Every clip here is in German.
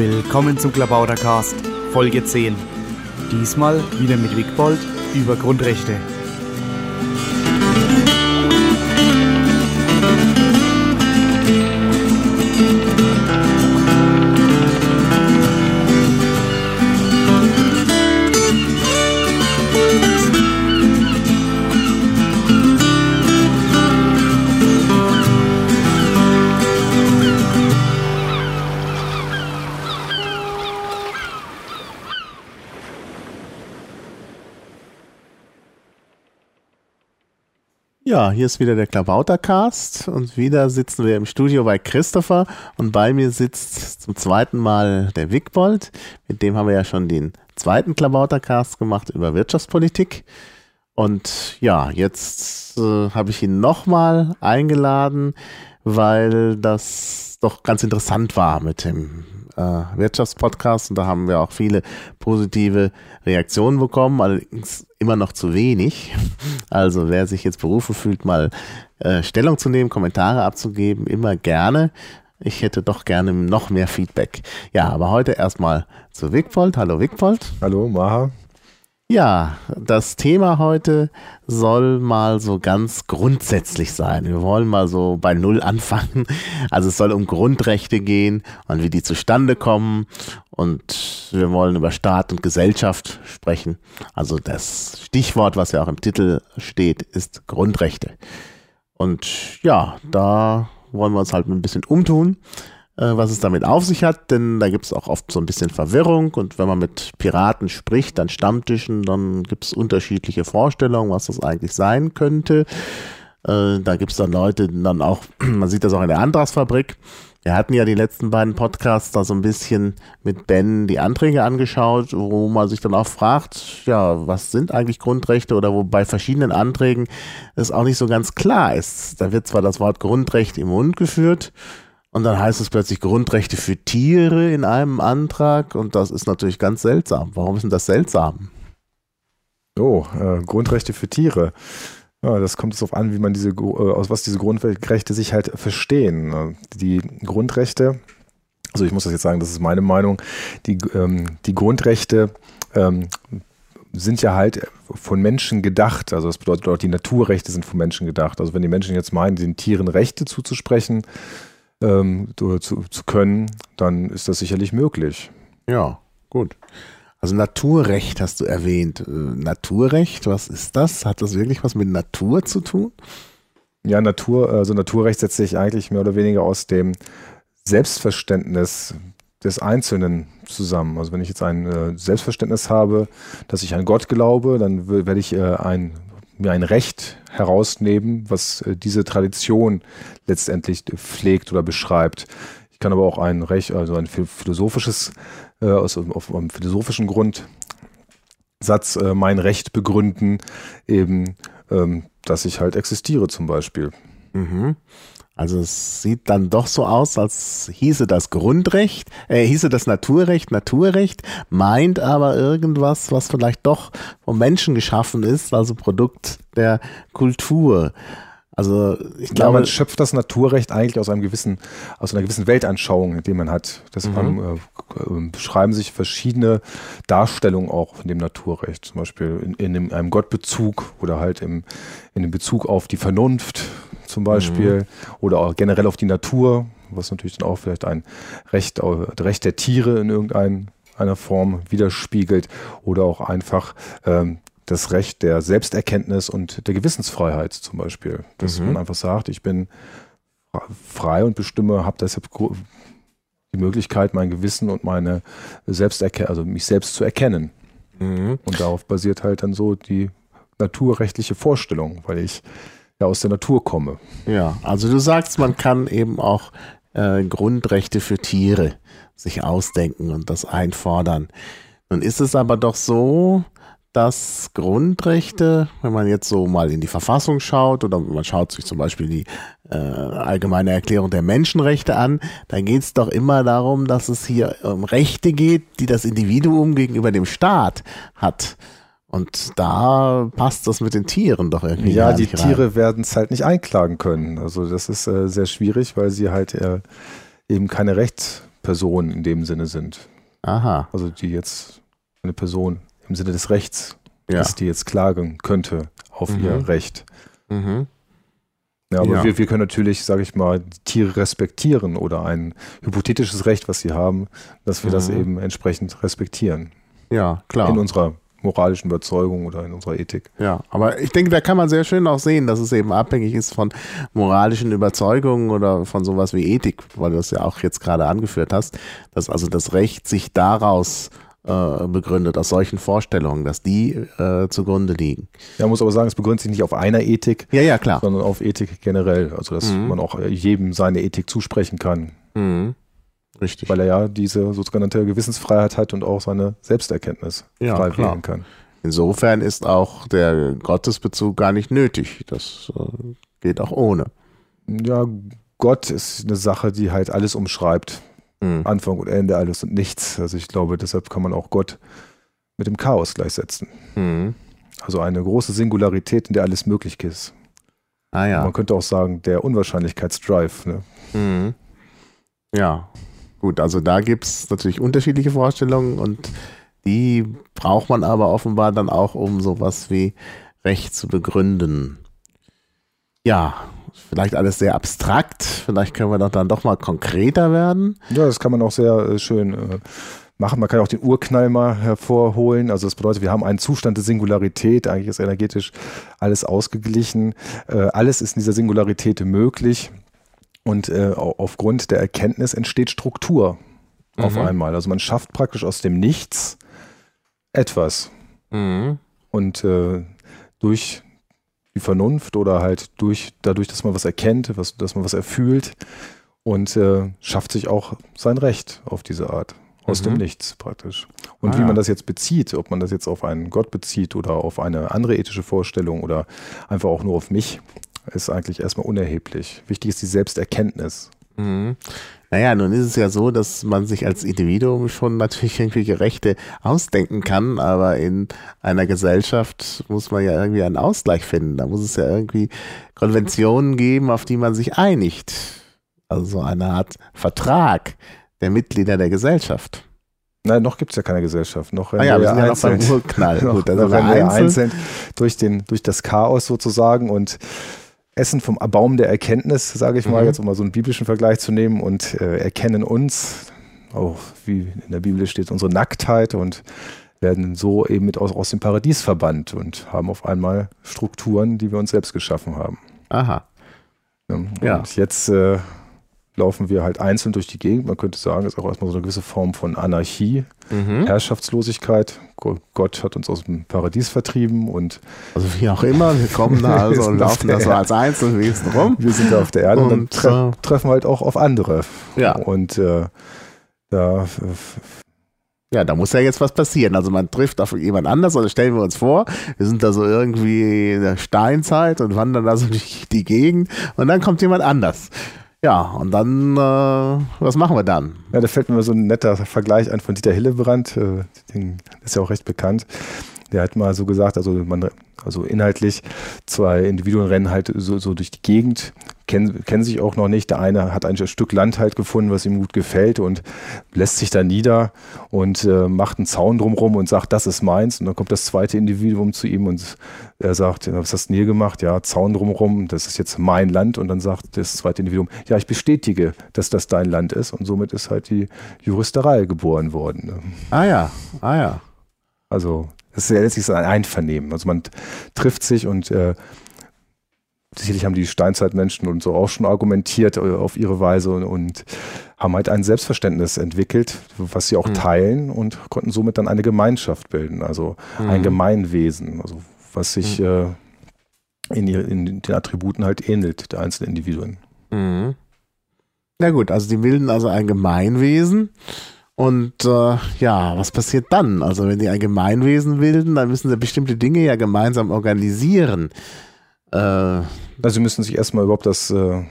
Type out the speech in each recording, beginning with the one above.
Willkommen zum Klabautercast, Folge 10. Diesmal wieder mit Wigbold über Grundrechte. Ja, hier ist wieder der Klabautercast und wieder sitzen wir im Studio bei Christopher und bei mir sitzt zum zweiten Mal der Wigbold. Mit dem haben wir ja schon den zweiten Klabautercast gemacht über Wirtschaftspolitik. Und ja, jetzt äh, habe ich ihn nochmal eingeladen, weil das doch ganz interessant war mit dem äh, Wirtschaftspodcast und da haben wir auch viele positive Reaktionen bekommen, allerdings immer noch zu wenig. Also wer sich jetzt berufen fühlt, mal äh, Stellung zu nehmen, Kommentare abzugeben, immer gerne. Ich hätte doch gerne noch mehr Feedback. Ja, aber heute erstmal zu Wigpold. Hallo Wigpold. Hallo Maha. Ja, das Thema heute soll mal so ganz grundsätzlich sein. Wir wollen mal so bei Null anfangen. Also es soll um Grundrechte gehen und wie die zustande kommen. Und wir wollen über Staat und Gesellschaft sprechen. Also das Stichwort, was ja auch im Titel steht, ist Grundrechte. Und ja, da wollen wir uns halt ein bisschen umtun. Äh, was es damit auf sich hat, denn da gibt es auch oft so ein bisschen Verwirrung und wenn man mit Piraten spricht, an Stammtischen, dann gibt es unterschiedliche Vorstellungen, was das eigentlich sein könnte. Äh, da gibt es dann Leute, dann auch, man sieht das auch in der Antragsfabrik. Wir hatten ja die letzten beiden Podcasts da so ein bisschen mit Ben die Anträge angeschaut, wo man sich dann auch fragt, ja, was sind eigentlich Grundrechte oder wo bei verschiedenen Anträgen es auch nicht so ganz klar ist. Da wird zwar das Wort Grundrecht im Mund geführt, und dann heißt es plötzlich Grundrechte für Tiere in einem Antrag und das ist natürlich ganz seltsam. Warum ist denn das seltsam? Oh, äh, Grundrechte für Tiere. Ja, das kommt darauf an, wie man diese, äh, aus was diese Grundrechte sich halt verstehen. Die Grundrechte, also ich muss das jetzt sagen, das ist meine Meinung, die, ähm, die Grundrechte ähm, sind ja halt von Menschen gedacht. Also das bedeutet auch, die Naturrechte sind von Menschen gedacht. Also wenn die Menschen jetzt meinen, den Tieren Rechte zuzusprechen, ähm, zu, zu können, dann ist das sicherlich möglich. Ja, gut. Also Naturrecht hast du erwähnt. Äh, Naturrecht, was ist das? Hat das wirklich was mit Natur zu tun? Ja, Natur, also Naturrecht setzt sich eigentlich mehr oder weniger aus dem Selbstverständnis des Einzelnen zusammen. Also wenn ich jetzt ein äh, Selbstverständnis habe, dass ich an Gott glaube, dann werde ich äh, ein mir ein Recht herausnehmen, was äh, diese Tradition letztendlich pflegt oder beschreibt. Ich kann aber auch ein Recht, also ein philosophisches, äh, aus, auf einem philosophischen Grundsatz äh, mein Recht begründen, eben, ähm, dass ich halt existiere zum Beispiel. Mhm. Also es sieht dann doch so aus, als hieße das Grundrecht, äh, hieße das Naturrecht, Naturrecht, meint aber irgendwas, was vielleicht doch vom Menschen geschaffen ist, also Produkt der Kultur. Also ich glaube, ja, man schöpft das Naturrecht eigentlich aus einem gewissen, aus einer gewissen Weltanschauung, die man hat. Deshalb mhm. äh, äh, beschreiben sich verschiedene Darstellungen auch von dem Naturrecht. Zum Beispiel in, in, einem Gottbezug oder halt im, in dem Bezug auf die Vernunft zum Beispiel mhm. oder auch generell auf die Natur, was natürlich dann auch vielleicht ein Recht, Recht der Tiere in irgendeiner Form widerspiegelt oder auch einfach ähm, das Recht der Selbsterkenntnis und der Gewissensfreiheit zum Beispiel. Dass mhm. man einfach sagt, ich bin frei und bestimme, habe deshalb die Möglichkeit, mein Gewissen und meine Selbsterken also mich selbst zu erkennen. Mhm. Und darauf basiert halt dann so die naturrechtliche Vorstellung, weil ich ja aus der Natur komme. Ja, also du sagst, man kann eben auch äh, Grundrechte für Tiere sich ausdenken und das einfordern. Nun ist es aber doch so, dass Grundrechte, wenn man jetzt so mal in die Verfassung schaut oder man schaut sich zum Beispiel die äh, allgemeine Erklärung der Menschenrechte an, dann geht es doch immer darum, dass es hier um Rechte geht, die das Individuum gegenüber dem Staat hat. Und da passt das mit den Tieren doch irgendwie. Ja, die Tiere werden es halt nicht einklagen können. Also das ist äh, sehr schwierig, weil sie halt äh, eben keine Rechts Personen in dem Sinne sind. Aha. Also die jetzt eine Person im Sinne des Rechts Ja. ist, die jetzt klagen könnte auf Mhm. ihr Recht. Mhm. Ja, aber Ja. Wir, wir können natürlich, sage ich mal, die Tiere respektieren oder ein hypothetisches Recht, was sie haben, dass wir das Mhm. eben entsprechend respektieren. Ja, klar. In unserer moralischen Überzeugung oder in unserer Ethik. Ja, aber ich denke, da kann man sehr schön auch sehen, dass es eben abhängig ist von moralischen Überzeugungen oder von sowas wie Ethik, weil du das ja auch jetzt gerade angeführt hast, dass also das Recht sich daraus äh, begründet, aus solchen Vorstellungen, dass die äh, zugrunde liegen. Ja, man muss aber sagen, es begründet sich nicht auf einer Ethik, Ja, ja, klar. sondern auf Ethik generell. Also, dass Mhm. man auch jedem seine Ethik zusprechen kann, Mhm. Richtig. weil er ja diese sogenannte Gewissensfreiheit hat und auch seine Selbsterkenntnis Ja, frei klar. wählen kann. Insofern ist auch der Gottesbezug gar nicht nötig. Das äh, geht auch ohne. Ja, Gott ist eine Sache, die halt alles umschreibt. Mhm. Anfang und Ende, alles und nichts. Also ich glaube, deshalb kann man auch Gott mit dem Chaos gleichsetzen. Mhm. Also eine große Singularität, in der alles möglich ist. Ah ja. Man könnte auch sagen, der Unwahrscheinlichkeitsdrive. Ne? Mhm. Ja, gut, also da gibt es natürlich unterschiedliche Vorstellungen und die braucht man aber offenbar dann auch, um sowas wie Recht zu begründen. Ja, vielleicht alles sehr abstrakt, vielleicht können wir doch dann doch mal konkreter werden. Ja, das kann man auch sehr äh, schön äh, machen. Man kann auch den Urknall mal hervorholen. Also das bedeutet, wir haben einen Zustand der Singularität. Eigentlich ist energetisch alles ausgeglichen. Äh, alles ist in dieser Singularität möglich. Und äh, au- aufgrund der Erkenntnis entsteht Struktur auf Mhm. einmal. Also man schafft praktisch aus dem Nichts etwas. Mhm. Und äh, durch die Vernunft oder halt durch dadurch, dass man was erkennt, was, dass man was erfühlt und äh, schafft sich auch sein Recht auf diese Art. Aus Mhm. dem Nichts praktisch. Und Ah, wie man das jetzt bezieht, ob man das jetzt auf einen Gott bezieht oder auf eine andere ethische Vorstellung oder einfach auch nur auf mich, ist eigentlich erstmal unerheblich. Wichtig ist die Selbsterkenntnis. Mhm. Naja, nun ist es ja so, dass man sich als Individuum schon natürlich irgendwelche Rechte ausdenken kann, aber in einer Gesellschaft muss man ja irgendwie einen Ausgleich finden. Da muss es ja irgendwie Konventionen geben, auf die man sich einigt. Also so eine Art Vertrag der Mitglieder der Gesellschaft. Nein, noch gibt es ja keine Gesellschaft. Noch Ah ja, wir sind ja noch beim Urknall. noch, Gut, noch also wir einzeln. einzeln durch, den, durch das Chaos sozusagen und essen vom Baum der Erkenntnis, sage ich mal, Mhm. jetzt um mal so einen biblischen Vergleich zu nehmen und äh, erkennen uns, auch wie in der Bibel steht, unsere Nacktheit und werden so eben mit aus, aus dem Paradies verbannt und haben auf einmal Strukturen, die wir uns selbst geschaffen haben. Aha. Ne? Ja. Und jetzt äh, laufen wir halt einzeln durch die Gegend. Man könnte sagen, ist auch erstmal so eine gewisse Form von Anarchie, Mhm. Herrschaftslosigkeit. Go- Gott hat uns aus dem Paradies vertrieben und Also wie auch immer, wir kommen da also und laufen da so als Einzelwesen rum. wir sind da auf der Erde und, dann Und, tre äh, treffen halt auch auf andere. Ja. Und äh, da Ja, da muss ja jetzt was passieren. Also man trifft auf jemand anders, also stellen wir uns vor, wir sind da so irgendwie in der Steinzeit und wandern da so durch die Gegend und dann kommt jemand anders. Ja, und dann, äh, was machen wir dann? Ja, da fällt mir so ein netter Vergleich ein von Dieter Hillebrand, äh, den ist ja auch recht bekannt. Der hat mal so gesagt, also man, also inhaltlich, zwei Individuen rennen halt so, so durch die Gegend, kennen, kennen sich auch noch nicht. Der eine hat ein Stück Land halt gefunden, was ihm gut gefällt und lässt sich da nieder und äh, macht einen Zaun drumrum und sagt, das ist meins. Und dann kommt das zweite Individuum zu ihm und er sagt, was hast du denn hier gemacht? Ja, Zaun drumrum, das ist jetzt mein Land. Und dann sagt das zweite Individuum, ja, ich bestätige, dass das dein Land ist. Und somit ist halt die Juristerei geboren worden. ne? Ah ja, ah ja. Also das ist ja letztlich ein Einvernehmen. Also man trifft sich und äh, sicherlich haben die Steinzeitmenschen und so auch schon argumentiert äh, auf ihre Weise und, und haben halt ein Selbstverständnis entwickelt, was sie auch Mhm. teilen und konnten somit dann eine Gemeinschaft bilden, also ein Mhm. Gemeinwesen, also was sich äh, in, ihr, in den Attributen halt ähnelt, der einzelnen Individuen. Mhm. Na gut, also die bilden also ein Gemeinwesen. Und äh, ja, was passiert dann? Also wenn die ein Gemeinwesen bilden, dann müssen sie bestimmte Dinge ja gemeinsam organisieren. Äh, Also sie müssen sich erstmal überhaupt das, äh, sagen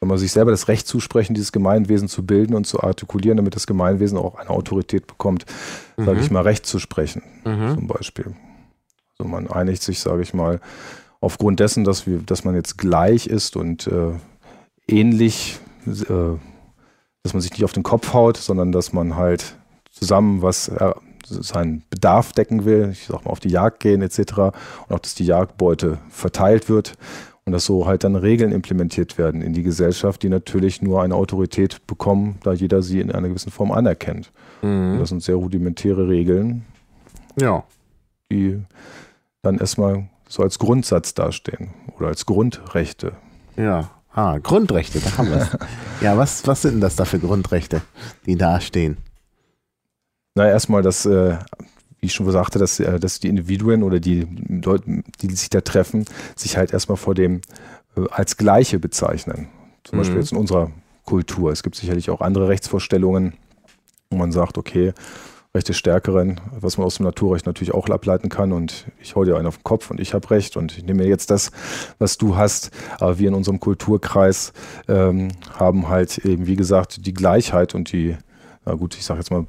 wir, sich selber das Recht zusprechen, dieses Gemeinwesen zu bilden und zu artikulieren, damit das Gemeinwesen auch eine Autorität bekommt, sage Mhm. ich mal, Recht zu sprechen, mhm. zum Beispiel. Also man einigt sich, sage ich mal, aufgrund dessen, dass wir, dass man jetzt gleich ist und äh, ähnlich äh, dass man sich nicht auf den Kopf haut, sondern dass man halt zusammen was äh, seinen Bedarf decken will, ich sag mal auf die Jagd gehen etc. und auch, dass die Jagdbeute verteilt wird und dass so halt dann Regeln implementiert werden in die Gesellschaft, die natürlich nur eine Autorität bekommen, da jeder sie in einer gewissen Form anerkennt. Mhm. das sind sehr rudimentäre Regeln, ja. die dann erstmal so als Grundsatz dastehen oder als Grundrechte. Ja, ah, Grundrechte, da haben wir es. ja, was, was sind denn das da für Grundrechte, die dastehen? Na, erstmal, dass, äh, wie ich schon sagte, dass, äh, dass die Individuen oder die Leute, die sich da treffen, sich halt erstmal vor dem äh, als Gleiche bezeichnen. Zum mhm. Beispiel jetzt in unserer Kultur. Es gibt sicherlich auch andere Rechtsvorstellungen, wo man sagt, okay, Recht des Stärkeren, was man aus dem Naturrecht natürlich auch ableiten kann. Und ich hau dir einen auf den Kopf und ich habe Recht und ich nehme mir jetzt das, was du hast. Aber wir in unserem Kulturkreis ähm, haben halt eben, wie gesagt, die Gleichheit und die, na gut, ich sage jetzt mal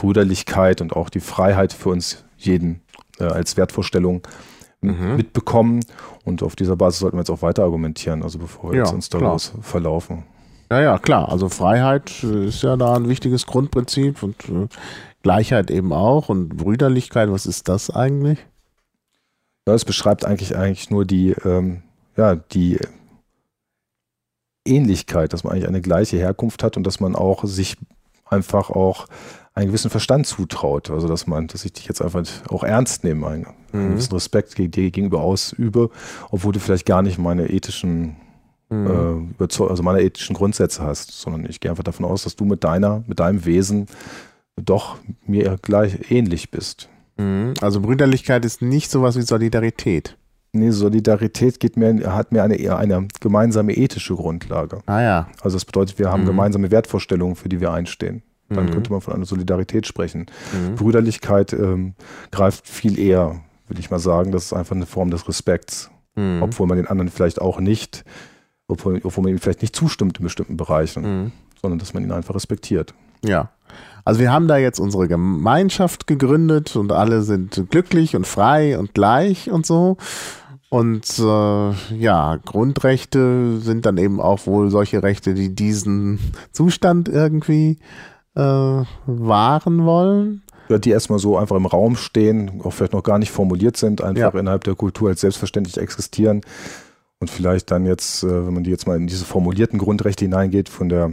Brüderlichkeit und auch die Freiheit für uns jeden äh, als Wertvorstellung mhm. mitbekommen. Und auf dieser Basis sollten wir jetzt auch weiter argumentieren, also bevor wir ja, jetzt uns daraus klar. verlaufen. Ja, ja, klar. Also Freiheit ist ja da ein wichtiges Grundprinzip und äh, Gleichheit eben auch und Brüderlichkeit, was ist das eigentlich? Ja, es beschreibt eigentlich eigentlich nur die, ähm, ja, die Ähnlichkeit, dass man eigentlich eine gleiche Herkunft hat und dass man auch sich einfach auch einen gewissen Verstand zutraut. Also dass man, dass ich dich jetzt einfach auch ernst nehme, einen, mhm. gewissen Respekt dir gegenüber ausübe, obwohl du vielleicht gar nicht meine ethischen mhm. äh, also meine ethischen Grundsätze hast, sondern ich gehe einfach davon aus, dass du mit deiner, mit deinem Wesen doch mir gleich ähnlich bist. Mhm. Also Brüderlichkeit ist nicht sowas wie Solidarität. Nee, Solidarität geht mehr, hat mehr eine, eine gemeinsame ethische Grundlage. Ah ja. Also das bedeutet, wir haben mhm. gemeinsame Wertvorstellungen, für die wir einstehen. Dann mhm. könnte man von einer Solidarität sprechen. Mhm. Brüderlichkeit ähm, greift viel eher, würde ich mal sagen. Das ist einfach eine Form des Respekts. Mhm. Obwohl man den anderen vielleicht auch nicht, obwohl, obwohl man ihm vielleicht nicht zustimmt in bestimmten Bereichen, mhm. sondern dass man ihn einfach respektiert. Ja. Also wir haben da jetzt unsere Gemeinschaft gegründet und alle sind glücklich und frei und gleich und so. Und äh, ja, Grundrechte sind dann eben auch wohl solche Rechte, die diesen Zustand irgendwie äh, wahren wollen. Die erstmal so einfach im Raum stehen, auch vielleicht noch gar nicht formuliert sind, einfach ja. innerhalb der Kultur als selbstverständlich existieren. Und vielleicht dann jetzt, äh, wenn man die jetzt mal in diese formulierten Grundrechte hineingeht, von der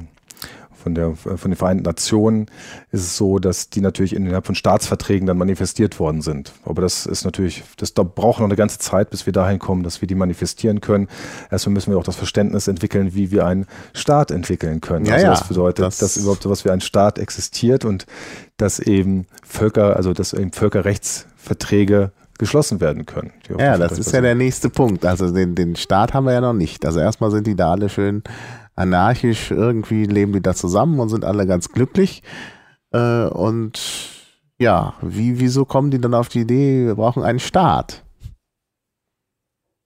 von, der, von den Vereinten Nationen ist es so, dass die natürlich innerhalb von Staatsverträgen dann manifestiert worden sind. Aber das ist natürlich, das da braucht noch eine ganze Zeit, bis wir dahin kommen, dass wir die manifestieren können. Erstmal müssen wir auch das Verständnis entwickeln, wie wir einen Staat entwickeln können. Ja, also das bedeutet, das dass überhaupt so was wie ein Staat existiert und dass eben Völker, also dass eben Völkerrechtsverträge geschlossen werden können. Ja, das ist ja der nächste Punkt. Also den, den Staat haben wir ja noch nicht. Also erstmal sind die da alle schön anarchisch, irgendwie leben die da zusammen und sind alle ganz glücklich. Äh, und ja, wie, wieso kommen die dann auf die Idee, wir brauchen einen Staat?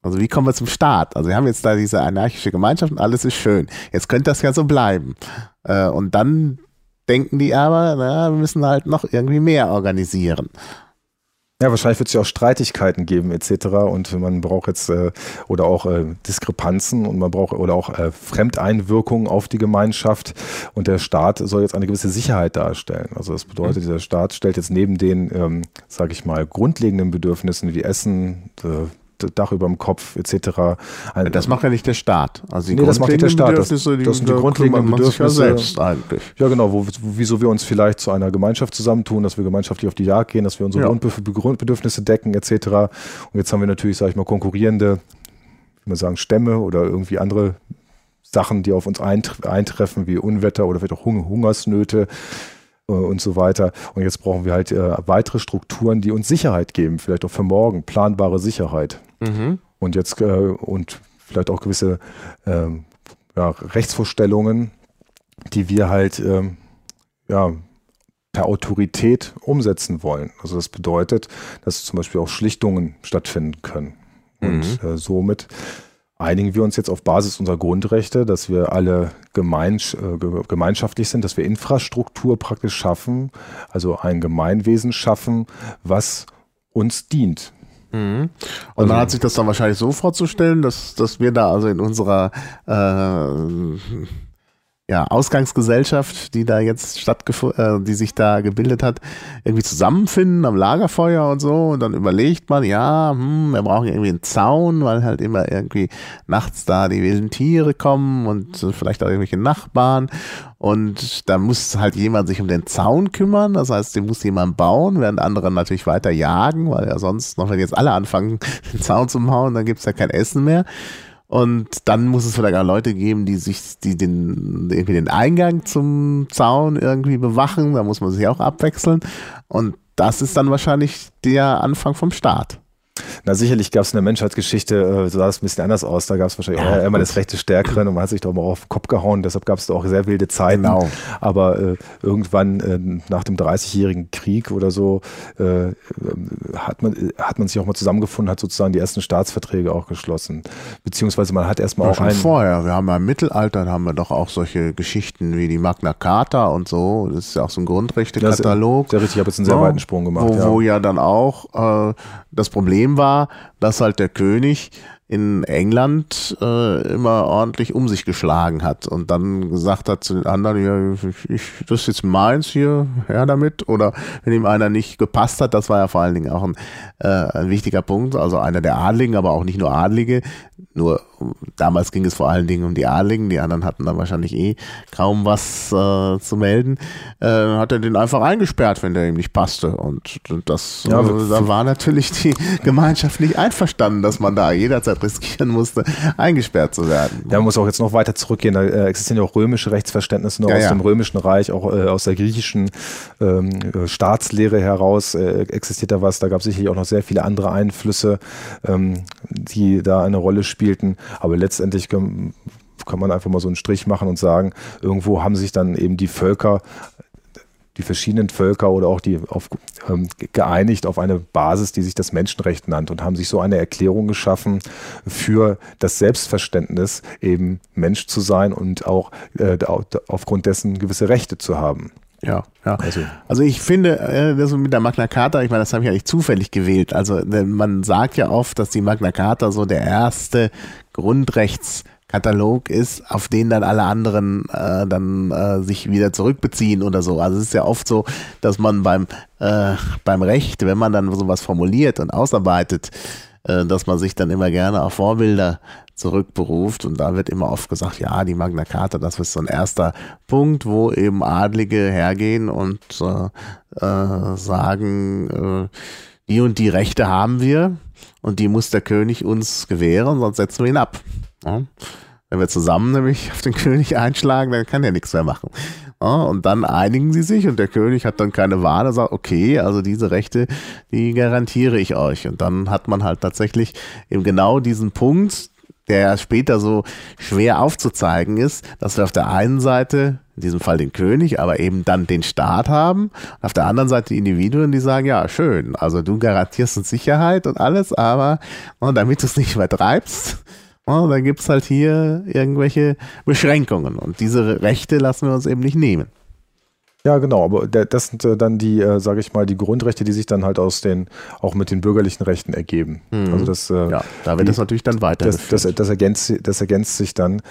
Also wie kommen wir zum Staat? Also wir haben jetzt da diese anarchische Gemeinschaft und alles ist schön. Jetzt könnte das ja so bleiben. Äh, und dann denken die aber, na, wir müssen halt noch irgendwie mehr organisieren. Ja, wahrscheinlich wird es ja auch Streitigkeiten geben etc. Und man braucht jetzt äh, oder auch äh, Diskrepanzen und man braucht oder auch äh, Fremdeinwirkungen auf die Gemeinschaft und der Staat soll jetzt eine gewisse Sicherheit darstellen. Also das bedeutet, mhm. dieser Staat stellt jetzt neben den, ähm, sage ich mal, grundlegenden Bedürfnissen wie Essen, äh, Dach über dem Kopf etc. Das macht ja nicht der Staat. Also die nee, das macht nicht der Staat. Das, das sind die grundlegenden Bedürfnisse. Ja, selbst eigentlich. ja, genau. Wo, wieso wir uns vielleicht zu einer Gemeinschaft zusammentun, dass wir gemeinschaftlich auf die Jagd gehen, dass wir unsere ja. Grundbedürfnisse decken etc. Und jetzt haben wir natürlich, sage ich mal, konkurrierende, wie man sagen, Stämme oder irgendwie andere Sachen, die auf uns eintreffen, wie Unwetter oder vielleicht auch Hungersnöte äh, und so weiter. Und jetzt brauchen wir halt äh, weitere Strukturen, die uns Sicherheit geben, vielleicht auch für morgen, planbare Sicherheit. Mhm. Und jetzt äh, und vielleicht auch gewisse ähm, ja, Rechtsvorstellungen, die wir halt ähm, ja, per Autorität umsetzen wollen. Also das bedeutet, dass zum Beispiel auch Schlichtungen stattfinden können. Und mhm. äh, somit einigen wir uns jetzt auf Basis unserer Grundrechte, dass wir alle gemeinsch, äh, gemeinschaftlich sind, dass wir Infrastruktur praktisch schaffen, also ein Gemeinwesen schaffen, was uns dient. Mhm. Und also, man hat sich das dann wahrscheinlich so vorzustellen, dass, dass wir da also in unserer äh, ja, Ausgangsgesellschaft, die da jetzt stattgefunden, äh, die sich da gebildet hat, irgendwie zusammenfinden am Lagerfeuer und so. Und dann überlegt man, ja, hm, wir brauchen irgendwie einen Zaun, weil halt immer irgendwie nachts da die wilden Tiere kommen und vielleicht auch irgendwelche Nachbarn. Und da muss halt jemand sich um den Zaun kümmern. Das heißt, den muss jemand bauen, während andere natürlich weiter jagen, weil ja sonst, noch wenn jetzt alle anfangen, den Zaun zu bauen, dann gibt's ja kein Essen mehr. Und dann muss es vielleicht auch Leute geben, die sich, die den, irgendwie den Eingang zum Zaun irgendwie bewachen. Da muss man sich auch abwechseln. Und das ist dann wahrscheinlich der Anfang vom Start. Na, sicherlich gab es in der Menschheitsgeschichte, äh, sah es ein bisschen anders aus. Da gab es wahrscheinlich ja, auch immer das rechte Stärkeren und man hat sich doch mal auf den Kopf gehauen. Deshalb gab es da auch sehr wilde Zeiten. Genau. Aber äh, irgendwann äh, nach dem 30-jährigen Krieg oder so äh, hat, man, hat man sich auch mal zusammengefunden, hat sozusagen die ersten Staatsverträge auch geschlossen. Beziehungsweise man hat erstmal ja, auch einen. Vorher, wir haben ja im Mittelalter, haben wir doch auch solche Geschichten wie die Magna Carta und so. Das ist ja auch so ein Grundrechtekatalog. Sehr richtig, ich habe jetzt einen sehr weiten Sprung gemacht. Wo ja, wo ja dann auch äh, das Problem war, dass halt der König in England äh, immer ordentlich um sich geschlagen hat und dann gesagt hat zu den anderen, ja, ich, das ist jetzt meins hier, her damit. Oder wenn ihm einer nicht gepasst hat, das war ja vor allen Dingen auch ein, äh, ein wichtiger Punkt, also einer der Adligen, aber auch nicht nur Adlige, nur damals ging es vor allen Dingen um die Adligen, die anderen hatten dann wahrscheinlich eh kaum was äh, zu melden, äh, hat er den einfach eingesperrt, wenn der ihm nicht passte. Und, und das ja, äh, da war natürlich die Gemeinschaft nicht einverstanden, dass man da jederzeit riskieren musste, eingesperrt zu werden. Ja, man muss auch jetzt noch weiter zurückgehen. Da äh, existieren ja auch römische Rechtsverständnisse noch ja, aus ja. dem römischen Reich, auch äh, aus der griechischen ähm, äh, Staatslehre heraus existiert da was. Da gab es sicherlich auch noch sehr viele andere Einflüsse, ähm, die da eine Rolle spielten. Aber letztendlich kann, kann man einfach mal so einen Strich machen und sagen, irgendwo haben sich dann eben die Völker die verschiedenen Völker oder auch die auf, ähm, geeinigt auf eine Basis, die sich das Menschenrecht nannt und haben sich so eine Erklärung geschaffen für das Selbstverständnis, eben Mensch zu sein und auch äh, aufgrund dessen gewisse Rechte zu haben. Ja, ja. Also, also ich finde, äh, das mit der Magna Carta, ich meine, das habe ich eigentlich zufällig gewählt. Also man sagt ja oft, dass die Magna Carta so der erste Grundrechtskatalog ist, auf den dann alle anderen äh, dann äh, sich wieder zurückbeziehen oder so. Also es ist ja oft so, dass man beim, äh, beim Recht, wenn man dann sowas formuliert und ausarbeitet, äh, dass man sich dann immer gerne auf Vorbilder zurückberuft. Und da wird immer oft gesagt, ja, die Magna Carta, das ist so ein erster Punkt, wo eben Adlige hergehen und äh, äh, sagen, äh, die und die Rechte haben wir und die muss der König uns gewähren, sonst setzen wir ihn ab. Ja? Wenn wir zusammen nämlich auf den König einschlagen, dann kann er nichts mehr machen. Ja, und dann einigen sie sich und der König hat dann keine Wahl, er sagt, okay, also diese Rechte, die garantiere ich euch. Und dann hat man halt tatsächlich eben genau diesen Punkt, der später so schwer aufzuzeigen ist, dass wir auf der einen Seite, in diesem Fall den König, aber eben dann den Staat haben, und auf der anderen Seite die Individuen, die sagen, ja, schön, also du garantierst uns Sicherheit und alles, aber und damit du es nicht übertreibst, und dann gibt es halt hier irgendwelche Beschränkungen und diese Rechte lassen wir uns eben nicht nehmen. Ja, genau, aber das sind äh, dann die, äh, sage ich mal, die Grundrechte, die sich dann halt aus den, auch mit den bürgerlichen Rechten ergeben. Mhm. Also das, äh, ja, da wird die, das natürlich dann weiter. Das, das, das, ergänzt, das ergänzt sich dann.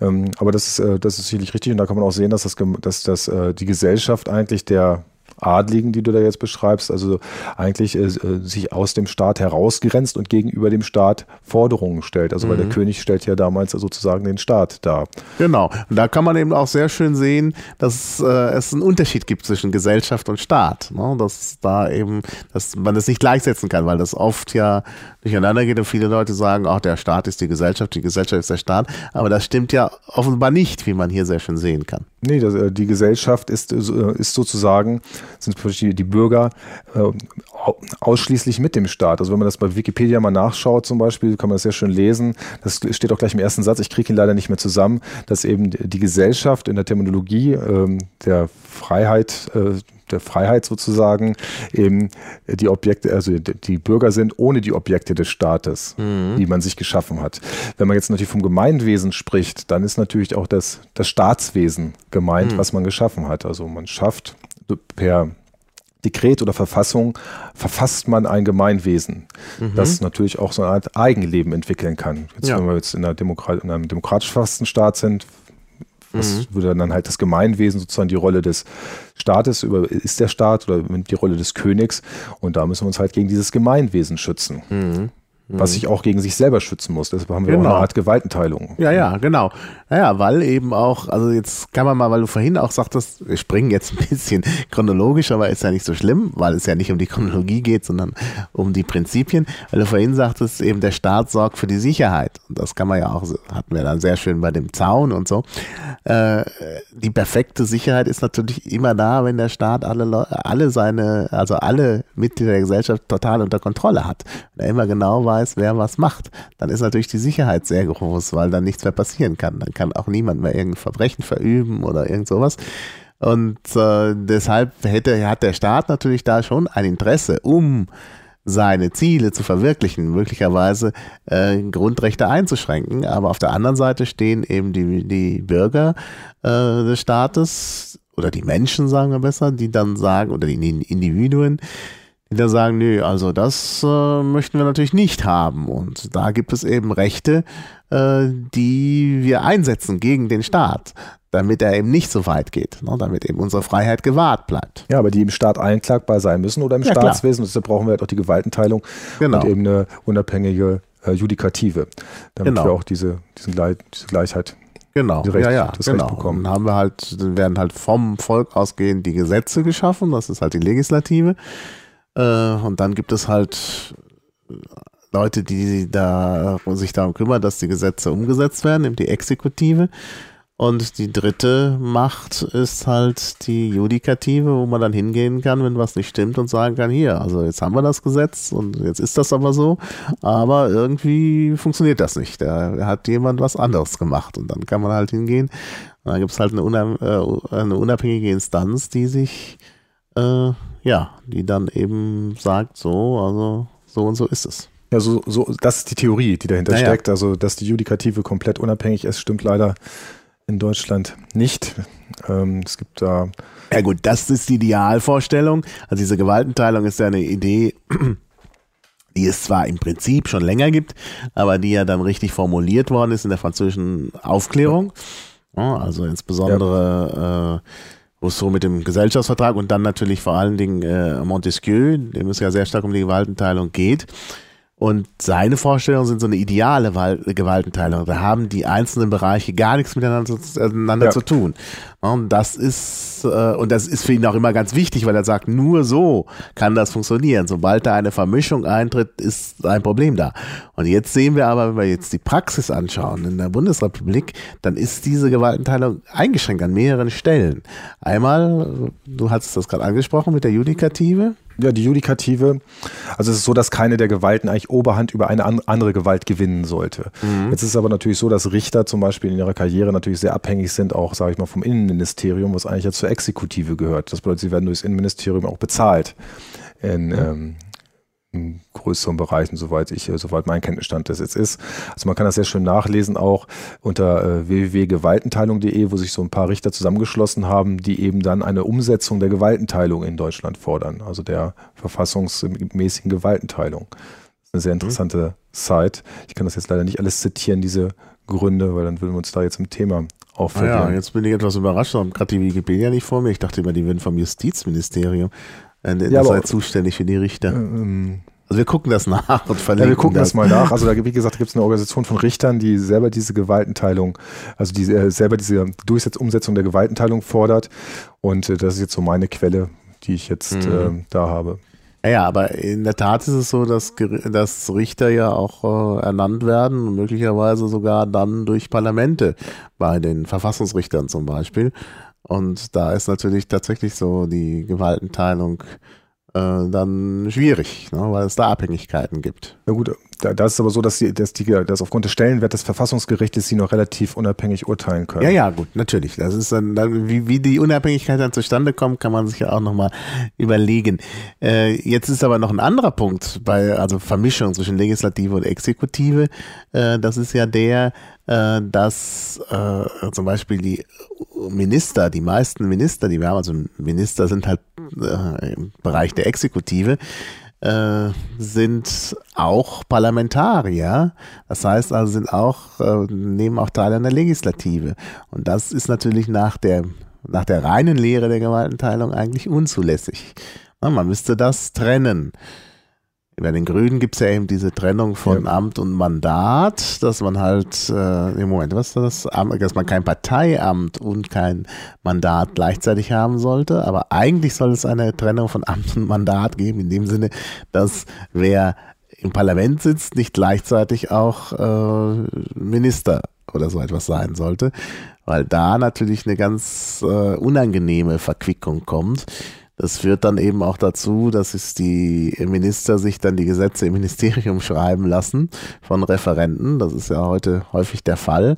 Ähm, aber das ist, äh, das ist sicherlich richtig und da kann man auch sehen, dass das, dass das äh, die Gesellschaft eigentlich der Adligen, die du da jetzt beschreibst, also eigentlich äh, sich aus dem Staat herausgrenzt und gegenüber dem Staat Forderungen stellt. Also mhm. weil der mhm. König stellt ja damals sozusagen den Staat dar. Genau. Und da kann man eben auch sehr schön sehen, dass äh, es einen Unterschied gibt zwischen Gesellschaft und Staat. Ne? Dass da eben, dass man das nicht gleichsetzen kann, weil das oft ja durcheinander geht und viele Leute sagen, ach, der Staat ist die Gesellschaft, die Gesellschaft ist der Staat. Aber das stimmt ja offenbar nicht, wie man hier sehr schön sehen kann. Nee, das, äh, die Gesellschaft ist, äh, ist sozusagen, sind die Bürger äh, ausschließlich mit dem Staat. Also wenn man das bei Wikipedia mal nachschaut zum Beispiel, kann man das sehr schön lesen. Das steht auch gleich im ersten Satz, ich kriege ihn leider nicht mehr zusammen, dass eben die Gesellschaft in der Terminologie ähm, der Freiheit der Freiheit sozusagen eben die Objekte, also die Bürger sind ohne die Objekte des Staates, mhm. die man sich geschaffen hat. Wenn man jetzt natürlich vom Gemeinwesen spricht, dann ist natürlich auch das, das Staatswesen gemeint, mhm. was man geschaffen hat. Also man schafft per Dekret oder Verfassung verfasst man ein Gemeinwesen, mhm. das natürlich auch so eine Art Eigenleben entwickeln kann. Jetzt, ja. Wenn wir jetzt in, einer Demokrat in einem demokratisch verfassten Staat sind, Was mhm. würde dann halt das Gemeinwesen sozusagen die Rolle des Staates über, ist der Staat oder die Rolle des Königs und da müssen wir uns halt gegen dieses Gemeinwesen schützen. Mhm was mhm. sich auch gegen sich selber schützen muss. Deshalb haben wir genau. auch eine Art Gewaltenteilung. Ja, ja, genau. Naja, weil eben auch, also jetzt kann man mal, weil du vorhin auch sagtest, wir springen jetzt ein bisschen chronologisch, aber ist ja nicht so schlimm, weil es ja nicht um die Chronologie geht, sondern um die Prinzipien. Weil du vorhin sagtest, eben der Staat sorgt für die Sicherheit. Und das kann man ja auch, hatten wir dann sehr schön bei dem Zaun und so. Äh, die perfekte Sicherheit ist natürlich immer da, wenn der Staat alle, alle seine, also alle Mitglieder der Gesellschaft total unter Kontrolle hat. Wenn er immer genau weiß, weiß, wer was macht, dann ist natürlich die Sicherheit sehr groß, weil dann nichts mehr passieren kann. Dann kann auch niemand mehr irgendein Verbrechen verüben oder irgend sowas. Und äh, deshalb hätte, hat der Staat natürlich da schon ein Interesse, um seine Ziele zu verwirklichen, möglicherweise äh, Grundrechte einzuschränken. Aber auf der anderen Seite stehen eben die, die Bürger äh, des Staates oder die Menschen, sagen wir besser, die dann sagen, oder die Individuen, die dann sagen, nö, also das äh, möchten wir natürlich nicht haben. Und da gibt es eben Rechte, äh, die wir einsetzen gegen den Staat, damit er eben nicht so weit geht, ne, damit eben unsere Freiheit gewahrt bleibt. Ja, aber die im Staat einklagbar sein müssen oder im ja, Staatswesen. Deshalb brauchen wir halt auch die Gewaltenteilung genau. und eben eine unabhängige äh, Judikative, damit genau. wir auch diese, diesen Gle diese Gleichheit Genau, Recht, ja, ja, genau. bekommen. Dann haben wir halt, dann werden halt vom Volk ausgehend die Gesetze geschaffen, das ist halt die Legislative. Äh, und dann gibt es halt Leute, die da sich darum kümmern, dass die Gesetze umgesetzt werden, eben die Exekutive. Und die dritte Macht ist halt die Judikative, wo man dann hingehen kann, wenn was nicht stimmt und sagen kann, hier, also jetzt haben wir das Gesetz und jetzt ist das aber so, aber irgendwie funktioniert das nicht. Da hat jemand was anderes gemacht und dann kann man halt hingehen. Und dann gibt es halt eine, äh, eine unabhängige Instanz, die sich äh, ja, die dann eben sagt, so, also so und so ist es. Ja, so, so, das ist die Theorie, die dahinter naja. steckt. Also, dass die Judikative komplett unabhängig ist, stimmt leider in Deutschland nicht. Ähm, es gibt da. Ja, gut, das ist die Idealvorstellung. Also, diese Gewaltenteilung ist ja eine Idee, die es zwar im Prinzip schon länger gibt, aber die ja dann richtig formuliert worden ist in der französischen Aufklärung. Also, insbesondere. Ja. Äh, Rousseau mit dem Gesellschaftsvertrag und dann natürlich vor allen Dingen äh, Montesquieu, dem es ja sehr stark um die Gewaltenteilung geht. Und seine Vorstellungen sind so eine ideale Gewaltenteilung. Da haben die einzelnen Bereiche gar nichts miteinander, miteinander ja. zu tun. Und das ist, äh, und das ist für ihn auch immer ganz wichtig, weil er sagt, nur so kann das funktionieren. Sobald da eine Vermischung eintritt, ist ein Problem da. Und jetzt sehen wir aber, wenn wir jetzt die Praxis anschauen in der Bundesrepublik, dann ist diese Gewaltenteilung eingeschränkt an mehreren Stellen. Einmal, du hast das gerade angesprochen mit der Judikative. Ja, die Judikative, also es ist so, dass keine der Gewalten eigentlich Oberhand über eine andere Gewalt gewinnen sollte. Mhm. Jetzt ist es aber natürlich so, dass Richter zum Beispiel in ihrer Karriere natürlich sehr abhängig sind, auch, sage ich mal, vom Innenministerium, was eigentlich ja zur Exekutive gehört. Das bedeutet, sie werden durchs Innenministerium auch bezahlt. In, mhm. ähm, in größeren Bereichen, soweit ich, soweit mein Kenntnisstand das jetzt ist. Also man kann das sehr schön nachlesen auch unter äh, www.gewaltenteilung.de, wo sich so ein paar Richter zusammengeschlossen haben, die eben dann eine Umsetzung der Gewaltenteilung in Deutschland fordern, also der verfassungsmäßigen Gewaltenteilung. Das ist eine sehr interessante mhm. Site. Ich kann das jetzt leider nicht alles zitieren, diese Gründe, weil dann würden wir uns da jetzt im Thema auffällen. Ah ja, jetzt bin ich etwas überrascht, ich habe gerade die Wikipedia nicht vor mir. Ich dachte immer, die würden vom Justizministerium. Äh, ja, seid zuständig für die Richter. Ähm, also wir gucken das nach und verlinken ja, wir gucken das. das mal nach. Also da, wie gesagt, gibt es eine Organisation von Richtern, die selber diese Gewaltenteilung, also die äh, selber diese Durchsetz Umsetzung der Gewaltenteilung fordert. Und äh, das ist jetzt so meine Quelle, die ich jetzt mhm. äh, da habe. Ja, aber in der Tat ist es so, dass, dass Richter ja auch äh, ernannt werden und möglicherweise sogar dann durch Parlamente, bei den Verfassungsrichtern zum Beispiel. Und da ist natürlich tatsächlich so die Gewaltenteilung äh, dann schwierig, ne, weil es da Abhängigkeiten gibt. Ja gut, da, da ist es aber so, dass, die, dass, die, dass aufgrund des Stellenwerts des Verfassungsgerichtes sie noch relativ unabhängig urteilen können. Ja, ja, gut, natürlich. Das ist dann, dann wie, wie die Unabhängigkeit dann zustande kommt, kann man sich ja auch nochmal überlegen. Äh, jetzt ist aber noch ein anderer Punkt bei, also Vermischung zwischen Legislative und Exekutive. Äh, das ist ja der, äh, dass äh, zum Beispiel die Minister, die meisten Minister, die wir haben, also Minister sind halt äh, im Bereich der Exekutive, äh, sind auch Parlamentarier. Das heißt also, sind auch, äh, nehmen auch teil an der Legislative. Und das ist natürlich nach der, nach der reinen Lehre der Gewaltenteilung eigentlich unzulässig. Man müsste das trennen. Bei den Grünen gibt es ja eben diese Trennung von ja. Amt und Mandat, dass man halt äh, im Moment, was ist das? Dass man kein Parteiamt und kein Mandat gleichzeitig haben sollte. Aber eigentlich soll es eine Trennung von Amt und Mandat geben, in dem Sinne, dass wer im Parlament sitzt, nicht gleichzeitig auch äh, Minister oder so etwas sein sollte, weil da natürlich eine ganz äh, unangenehme Verquickung kommt. Das führt dann eben auch dazu, dass es die Minister sich dann die Gesetze im Ministerium schreiben lassen von Referenten. Das ist ja heute häufig der Fall.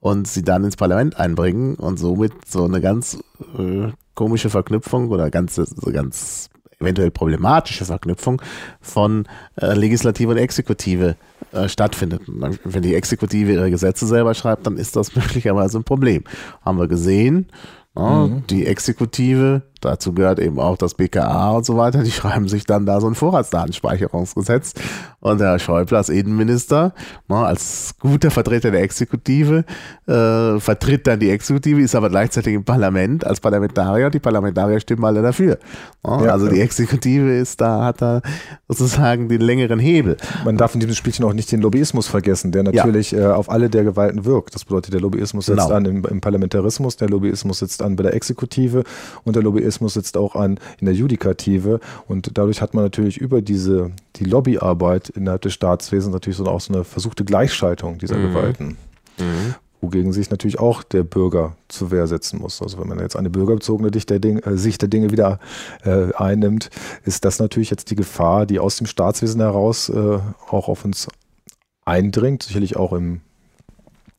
Und sie dann ins Parlament einbringen und somit so eine ganz äh, komische Verknüpfung oder ganz, so ganz eventuell problematische Verknüpfung von äh, Legislative und Exekutive äh, stattfindet. Dann, wenn die Exekutive ihre Gesetze selber schreibt, dann ist das möglicherweise ein Problem. Haben wir gesehen. Ja, mhm. Die Exekutive Dazu gehört eben auch das BKA und so weiter. Die schreiben sich dann da so ein Vorratsdatenspeicherungsgesetz. Und der Schäuble als Innenminister, ne, als guter Vertreter der Exekutive, äh, vertritt dann die Exekutive, ist aber gleichzeitig im Parlament als Parlamentarier. Die Parlamentarier stimmen alle dafür. Ne, ja, also die Exekutive ist da, hat da sozusagen den längeren Hebel. Man darf in diesem Spielchen auch nicht den Lobbyismus vergessen, der natürlich ja. äh, auf alle der Gewalten wirkt. Das bedeutet, der Lobbyismus setzt genau. an im, im Parlamentarismus, der Lobbyismus sitzt an bei der Exekutive und der Lobbyismus sitzt auch an in der Judikative und dadurch hat man natürlich über diese die Lobbyarbeit innerhalb des Staatswesens natürlich so auch so eine versuchte Gleichschaltung dieser mhm. Gewalten. Mhm. Wogegen sich natürlich auch der Bürger zur Wehr setzen muss. Also wenn man jetzt eine bürgerbezogene Sicht der Dinge, äh, Sicht der Dinge wieder äh, einnimmt, ist das natürlich jetzt die Gefahr, die aus dem Staatswesen heraus äh, auch auf uns eindringt, sicherlich auch im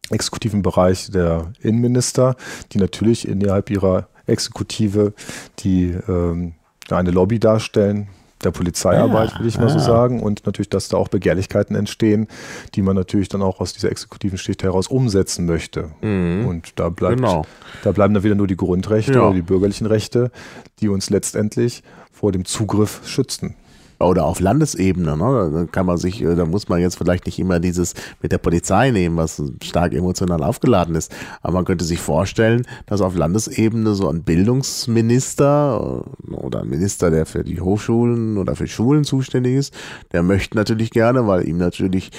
exekutiven Bereich der Innenminister, die natürlich innerhalb ihrer Exekutive, die ähm, eine Lobby darstellen, der Polizeiarbeit, ja, würde ich mal ja. so sagen. Und natürlich, dass da auch Begehrlichkeiten entstehen, die man natürlich dann auch aus dieser exekutiven Schicht heraus umsetzen möchte. Mhm. Und da bleibt, genau. da bleiben dann wieder nur die Grundrechte ja. oder die bürgerlichen Rechte, die uns letztendlich vor dem Zugriff schützen oder auf Landesebene, ne? da kann man sich, da muss man jetzt vielleicht nicht immer dieses mit der Polizei nehmen, was stark emotional aufgeladen ist, aber man könnte sich vorstellen, dass auf Landesebene so ein Bildungsminister äh, oder ein Minister, der für die Hochschulen oder für Schulen zuständig ist, der möchte natürlich gerne, weil ihm natürlich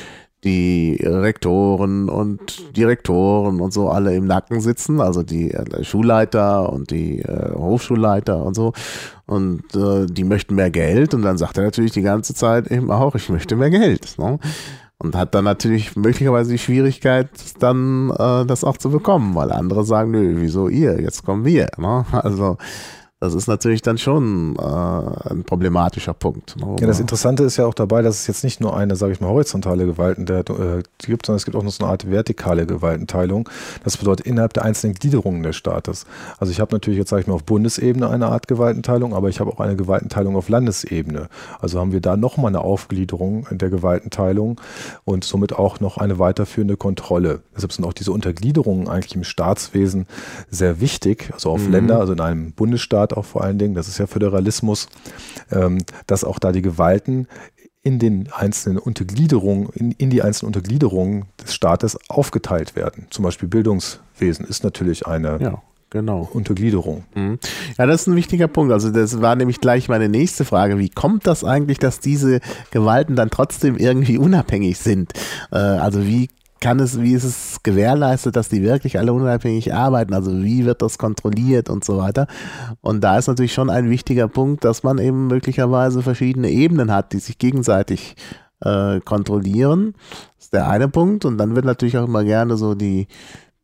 die Rektoren und Direktoren und so alle im Nacken sitzen, also die äh, Schulleiter und die äh, Hochschulleiter und so. Und äh, die möchten mehr Geld und dann sagt er natürlich die ganze Zeit eben auch, ich möchte mehr Geld. Ne? Und hat dann natürlich möglicherweise die Schwierigkeit, dann äh, das auch zu bekommen, weil andere sagen, nö, wieso ihr, jetzt kommen wir. Ne? Also das ist natürlich dann schon äh, ein problematischer Punkt. Ne? Ja, das Interessante ist ja auch dabei, dass es jetzt nicht nur eine, sage ich mal, horizontale Gewalten äh, gibt, sondern es gibt auch noch so eine Art vertikale Gewaltenteilung. Das bedeutet innerhalb der einzelnen Gliederungen des Staates. Also ich habe natürlich jetzt, sage ich mal, auf Bundesebene eine Art Gewaltenteilung, aber ich habe auch eine Gewaltenteilung auf Landesebene. Also haben wir da nochmal eine Aufgliederung der Gewaltenteilung und somit auch noch eine weiterführende Kontrolle. Deshalb sind auch diese Untergliederungen eigentlich im Staatswesen sehr wichtig, also auf mhm. Länder, also in einem Bundesstaat Staat auch vor allen Dingen, das ist ja Föderalismus, ähm, dass auch da die Gewalten in den einzelnen Untergliederungen, in, in, die einzelnen Untergliederungen des Staates aufgeteilt werden. Zum Beispiel Bildungswesen ist natürlich eine ja, genau. Untergliederung. Mhm. Ja, das ist ein wichtiger Punkt. Also das war nämlich gleich meine nächste Frage. Wie kommt das eigentlich, dass diese Gewalten dann trotzdem irgendwie unabhängig sind? Äh, also wie kann es, wie ist es gewährleistet, dass die wirklich alle unabhängig arbeiten? Also wie wird das kontrolliert und so weiter? Und da ist natürlich schon ein wichtiger Punkt, dass man eben möglicherweise verschiedene Ebenen hat, die sich gegenseitig äh, kontrollieren. Das ist der eine Punkt. Und dann wird natürlich auch immer gerne so die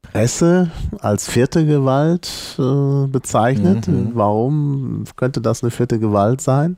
Presse als vierte Gewalt äh, bezeichnet. Mhm. Warum könnte das eine vierte Gewalt sein?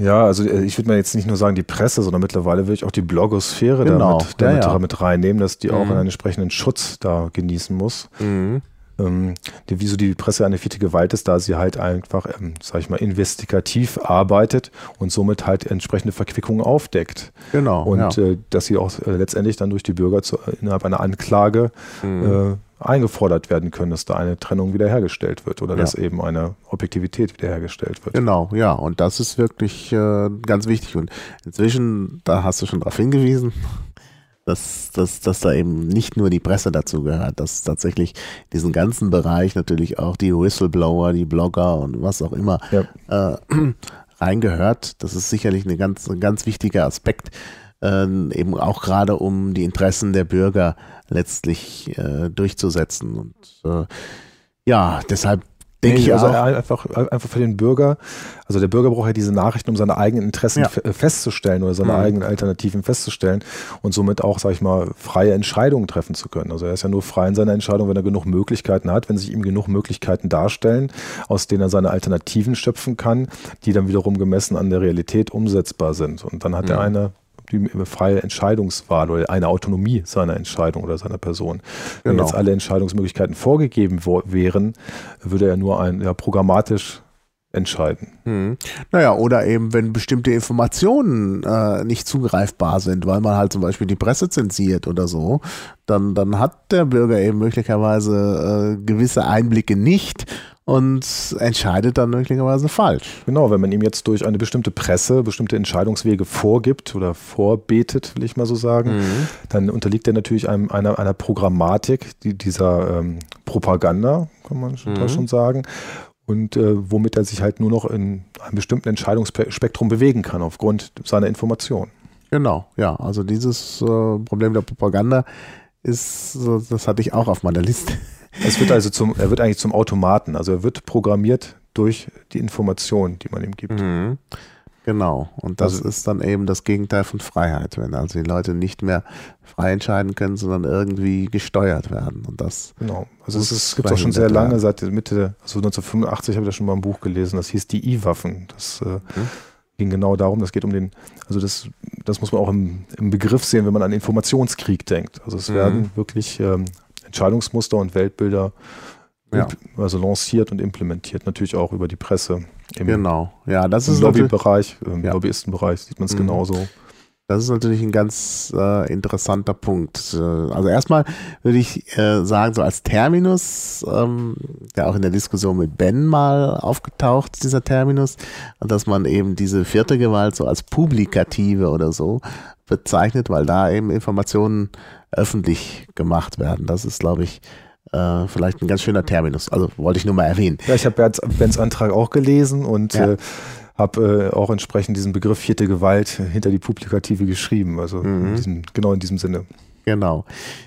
Ja, also äh, ich würde mal jetzt nicht nur sagen die Presse, sondern mittlerweile würde ich auch die Blogosphäre genau. damit, damit ja, ja. mit reinnehmen, dass die mhm. auch einen entsprechenden Schutz da genießen muss. Mhm. Ähm, die, wieso die Presse eine vierte Gewalt ist, da sie halt einfach, ähm, sag ich mal, investigativ arbeitet und somit halt entsprechende Verquickungen aufdeckt. Genau. Und ja. äh, dass sie auch äh, letztendlich dann durch die Bürger zu, innerhalb einer Anklage mhm. äh, eingefordert werden können, dass da eine Trennung wiederhergestellt wird oder ja. dass eben eine Objektivität wiederhergestellt wird. Genau, ja, und das ist wirklich äh, ganz wichtig. Und inzwischen, da hast du schon darauf hingewiesen, dass, dass, dass da eben nicht nur die Presse dazu gehört, dass tatsächlich diesen ganzen Bereich natürlich auch die Whistleblower, die Blogger und was auch immer ja. äh, reingehört. Das ist sicherlich eine ganz, ein ganz wichtiger Aspekt, äh, eben auch gerade um die Interessen der Bürger letztlich äh, durchzusetzen. Und äh, ja, deshalb denke nee, ich also auch. Einfach, einfach für den Bürger. Also der Bürger braucht ja diese Nachrichten, um seine eigenen Interessen ja. Äh, festzustellen oder seine mhm. eigenen Alternativen festzustellen und somit auch, sag ich mal, freie Entscheidungen treffen zu können. Also er ist ja nur frei in seiner Entscheidung, wenn er genug Möglichkeiten hat, wenn sich ihm genug Möglichkeiten darstellen, aus denen er seine Alternativen schöpfen kann, die dann wiederum gemessen an der Realität umsetzbar sind. Und dann hat mhm. er eine die freie Entscheidungswahl oder eine Autonomie seiner Entscheidung oder seiner Person. Wenn genau. jetzt alle Entscheidungsmöglichkeiten vorgegeben wären, würde er nur ein ja, programmatisch entscheiden. Hm. Naja, oder eben, wenn bestimmte Informationen äh, nicht zugreifbar sind, weil man halt zum Beispiel die Presse zensiert oder so, dann, dann hat der Bürger eben möglicherweise äh, gewisse Einblicke nicht und entscheidet dann möglicherweise falsch. Genau, wenn man ihm jetzt durch eine bestimmte Presse bestimmte Entscheidungswege vorgibt oder vorbetet, will ich mal so sagen, mhm. dann unterliegt er natürlich einem, einer, einer Programmatik die, dieser ähm, Propaganda, kann man schon, mhm. schon sagen und äh, womit er sich halt nur noch in einem bestimmten Entscheidungsspektrum bewegen kann aufgrund seiner Information. Genau, ja, also dieses äh, Problem der Propaganda ist, das hatte ich auch auf meiner Liste. Es wird also zum, er wird eigentlich zum Automaten, also er wird programmiert durch die Information, die man ihm gibt. Mhm. Genau. Und das also, ist dann eben das Gegenteil von Freiheit, wenn also die Leute nicht mehr frei entscheiden können, sondern irgendwie gesteuert werden. Und das genau. Also es, es gibt auch schon sehr lange, seit Mitte, also 1985 habe ich das schon mal ein Buch gelesen, das hieß die I-Waffen. Das äh, hm? ging genau darum, das geht um den, also das, das muss man auch im, im Begriff sehen, wenn man an Informationskrieg denkt. Also es mhm. werden wirklich ähm, Entscheidungsmuster und Weltbilder ja. also lanciert und implementiert, natürlich auch über die Presse. Im, genau, ja, das im ist Lobbybereich, im ja. Lobbyistenbereich sieht man es mhm. genauso. Das ist natürlich ein ganz äh, interessanter Punkt. Äh, also erstmal würde ich äh, sagen, so als Terminus, ähm, der auch in der Diskussion mit Ben mal aufgetaucht, dieser Terminus, dass man eben diese vierte Gewalt so als publikative oder so bezeichnet, weil da eben Informationen öffentlich gemacht werden. Das ist, glaube ich, äh, vielleicht ein ganz schöner Terminus. Also wollte ich nur mal erwähnen. Ja, ich habe Bens Antrag auch gelesen und ja. äh, habe äh, auch entsprechend diesen Begriff vierte Gewalt hinter die Publikative geschrieben. Also mhm. in diesem, genau in diesem Sinne. Genau.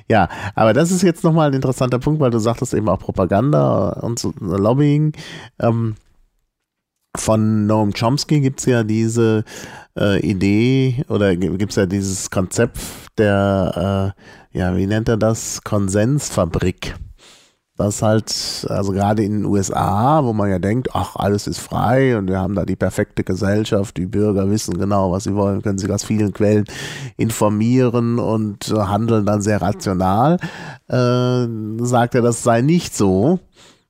Ja, aber das ist jetzt nochmal ein interessanter Punkt, weil du sagtest eben auch Propaganda und so, Lobbying. Ähm, von Noam Chomsky gibt es ja diese äh, Idee oder gibt es ja dieses Konzept der, äh, ja, wie nennt er das? Konsensfabrik. Das halt, also gerade in den USA, wo man ja denkt, ach, alles ist frei und wir haben da die perfekte Gesellschaft, die Bürger wissen genau, was sie wollen, können sich aus vielen Quellen informieren und handeln dann sehr rational, äh, sagt er, das sei nicht so.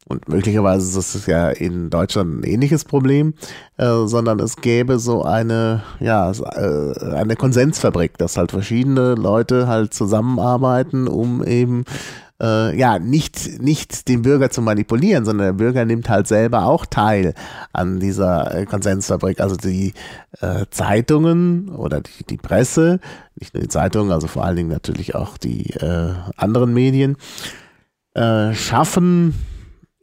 Und möglicherweise ist es ja in Deutschland ein ähnliches Problem, äh, sondern es gäbe so eine, ja, äh, eine Konsensfabrik, dass halt verschiedene Leute halt zusammenarbeiten, um eben äh, ja, nicht, nicht den Bürger zu manipulieren, sondern der Bürger nimmt halt selber auch teil an dieser äh, Konsensfabrik. Also die äh, Zeitungen oder die, die Presse, nicht nur die Zeitungen, also vor allen Dingen natürlich auch die äh, anderen Medien, äh, schaffen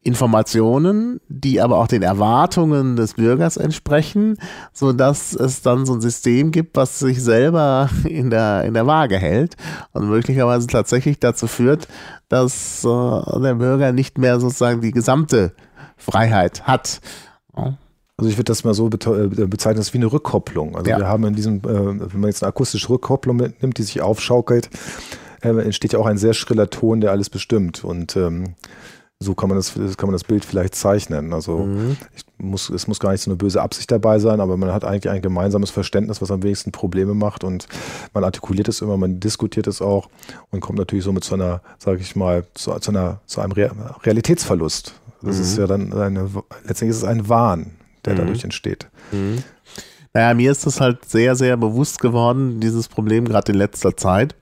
Informationen, die aber auch den Erwartungen des Bürgers entsprechen, so dass es dann so ein System gibt, was sich selber in der, in der Waage hält und möglicherweise tatsächlich dazu führt, dass äh, der Bürger nicht mehr sozusagen die gesamte Freiheit hat. Also ich würde das mal so äh, bezeichnen, das ist wie eine Rückkopplung. Also ja. wir haben in diesem, äh, wenn man jetzt eine akustische Rückkopplung nimmt, die sich aufschaukelt, äh, entsteht ja auch ein sehr schriller Ton, der alles bestimmt. Und ähm, so kann man das, kann man das Bild vielleicht zeichnen. Also mhm. muss, es muss gar nicht so eine böse Absicht dabei sein, aber man hat eigentlich ein gemeinsames Verständnis, was am wenigsten Probleme macht und man artikuliert es immer, man diskutiert es auch und kommt natürlich somit zu einer, sage ich mal, zu, zu, einer, zu einem Realitätsverlust. Das mhm. ist ja dann eine, letztendlich ist es ein Wahn, der mhm. dadurch entsteht. Mhm. Naja, mir ist das halt sehr, sehr bewusst geworden, dieses Problem gerade in letzter Zeit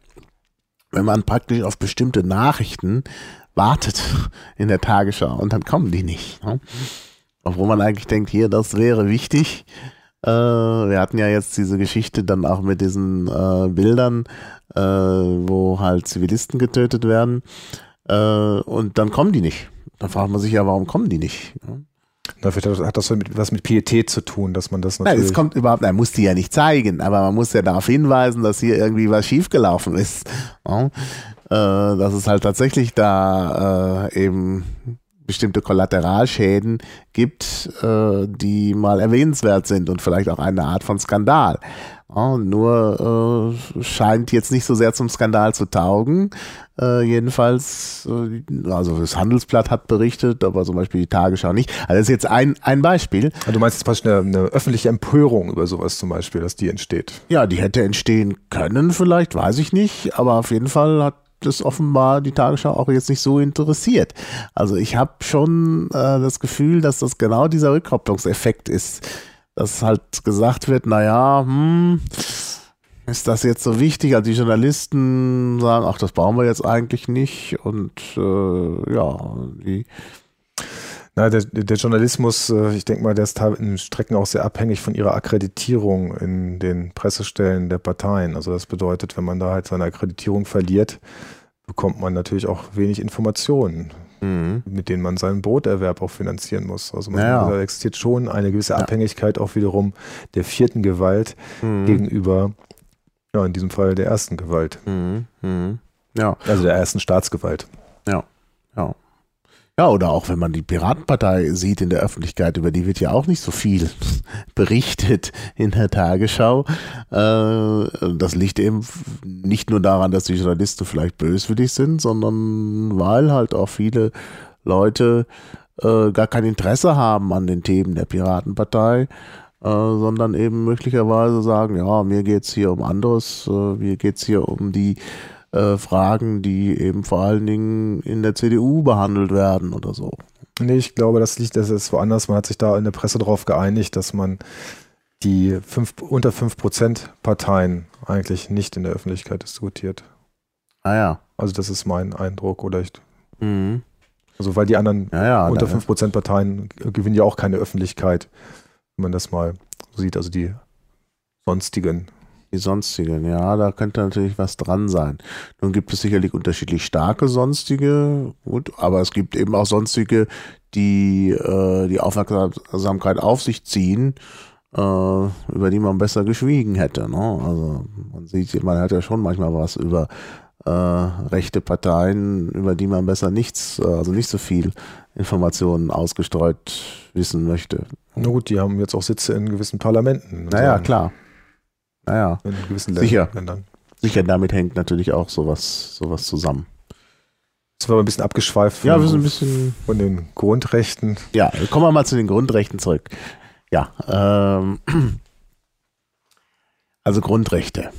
wenn man praktisch auf bestimmte Nachrichten wartet in der Tagesschau und dann kommen die nicht. Ne? Obwohl man eigentlich denkt, hier, das wäre wichtig. Äh, wir hatten ja jetzt diese Geschichte dann auch mit diesen äh, Bildern, äh, wo halt Zivilisten getötet werden. Äh, und dann kommen die nicht. Dann fragt man sich ja, warum kommen die nicht? Ne? Vielleicht hat das was mit Pietät zu tun, dass man das natürlich. Nein, es kommt überhaupt, man muss die ja nicht zeigen, aber man muss ja darauf hinweisen, dass hier irgendwie was schiefgelaufen ist. Äh, dass es halt tatsächlich da äh, eben bestimmte Kollateralschäden gibt, äh, die mal erwähnenswert sind und vielleicht auch eine Art von Skandal. Ja, nur äh, scheint jetzt nicht so sehr zum Skandal zu taugen. Äh, jedenfalls, äh, also das Handelsblatt hat berichtet, aber zum Beispiel die Tagesschau nicht. Also das ist jetzt ein, ein Beispiel. Also du meinst jetzt praktisch eine, eine öffentliche Empörung über sowas zum Beispiel, dass die entsteht? Ja, die hätte entstehen können vielleicht, weiß ich nicht. Aber auf jeden Fall hat das offenbar die Tagesschau auch jetzt nicht so interessiert. Also ich habe schon äh, das Gefühl, dass das genau dieser Rückkopplungseffekt ist, dass halt gesagt wird, naja, hm, ist das jetzt so wichtig? Also die Journalisten sagen, ach, das brauchen wir jetzt eigentlich nicht und äh, ja, die na, der, der Journalismus, äh, ich denke mal, der ist in Strecken auch sehr abhängig von ihrer Akkreditierung in den Pressestellen der Parteien. Also das bedeutet, wenn man da halt seine Akkreditierung verliert, bekommt man natürlich auch wenig Informationen, mhm. mit denen man seinen Broterwerb auch finanzieren muss. Also man, ja. da existiert schon eine gewisse ja. Abhängigkeit auch wiederum der vierten Gewalt mhm. gegenüber, ja, in diesem Fall der ersten Gewalt. Mhm. mhm. Ja. Also der ersten Staatsgewalt. Ja, ja. Ja, oder auch wenn man die Piratenpartei sieht in der Öffentlichkeit, über die wird ja auch nicht so viel berichtet in der Tagesschau. Äh, das liegt eben nicht nur daran, dass die Journalisten vielleicht böswillig sind, sondern weil halt auch viele Leute äh, gar kein Interesse haben an den Themen der Piratenpartei. Äh, sondern eben möglicherweise sagen, ja, mir geht's hier um anderes, mir geht's hier um die äh, Fragen, die eben vor allen Dingen in der CDU behandelt werden oder so. Nee, ich glaube, das liegt, das ist woanders. Man hat sich da in der Presse darauf geeinigt, dass man die fünf, unter 5% Parteien eigentlich nicht in der Öffentlichkeit diskutiert. Ah ja. Also das ist mein Eindruck. Oder ich, mhm. Also weil die anderen ja, ja, unter 5% Parteien gewinnen ja auch keine Öffentlichkeit, wenn man das mal so sieht. Also die sonstigen die sonstigen, ja, da könnte natürlich was dran sein. Nun gibt es sicherlich unterschiedlich starke sonstige, gut, aber es gibt eben auch sonstige, die äh, die Aufmerksamkeit auf sich ziehen, äh, über die man besser geschwiegen hätte. Ne? Also man sieht, man hat ja schon manchmal was über äh, rechte Parteien, über die man besser nichts, also nicht so viel Informationen ausgestreut wissen möchte. Na gut, die haben jetzt auch Sitze in gewissen Parlamenten. Naja, klar. Naja, in gewissen sicher. Ländern. Sicher, damit hängt natürlich auch sowas, sowas zusammen. Jetzt war ein bisschen abgeschweift von, ja, wir sind ein bisschen von den Grundrechten. Ja, kommen wir mal zu den Grundrechten zurück. Ja, ähm, also Grundrechte.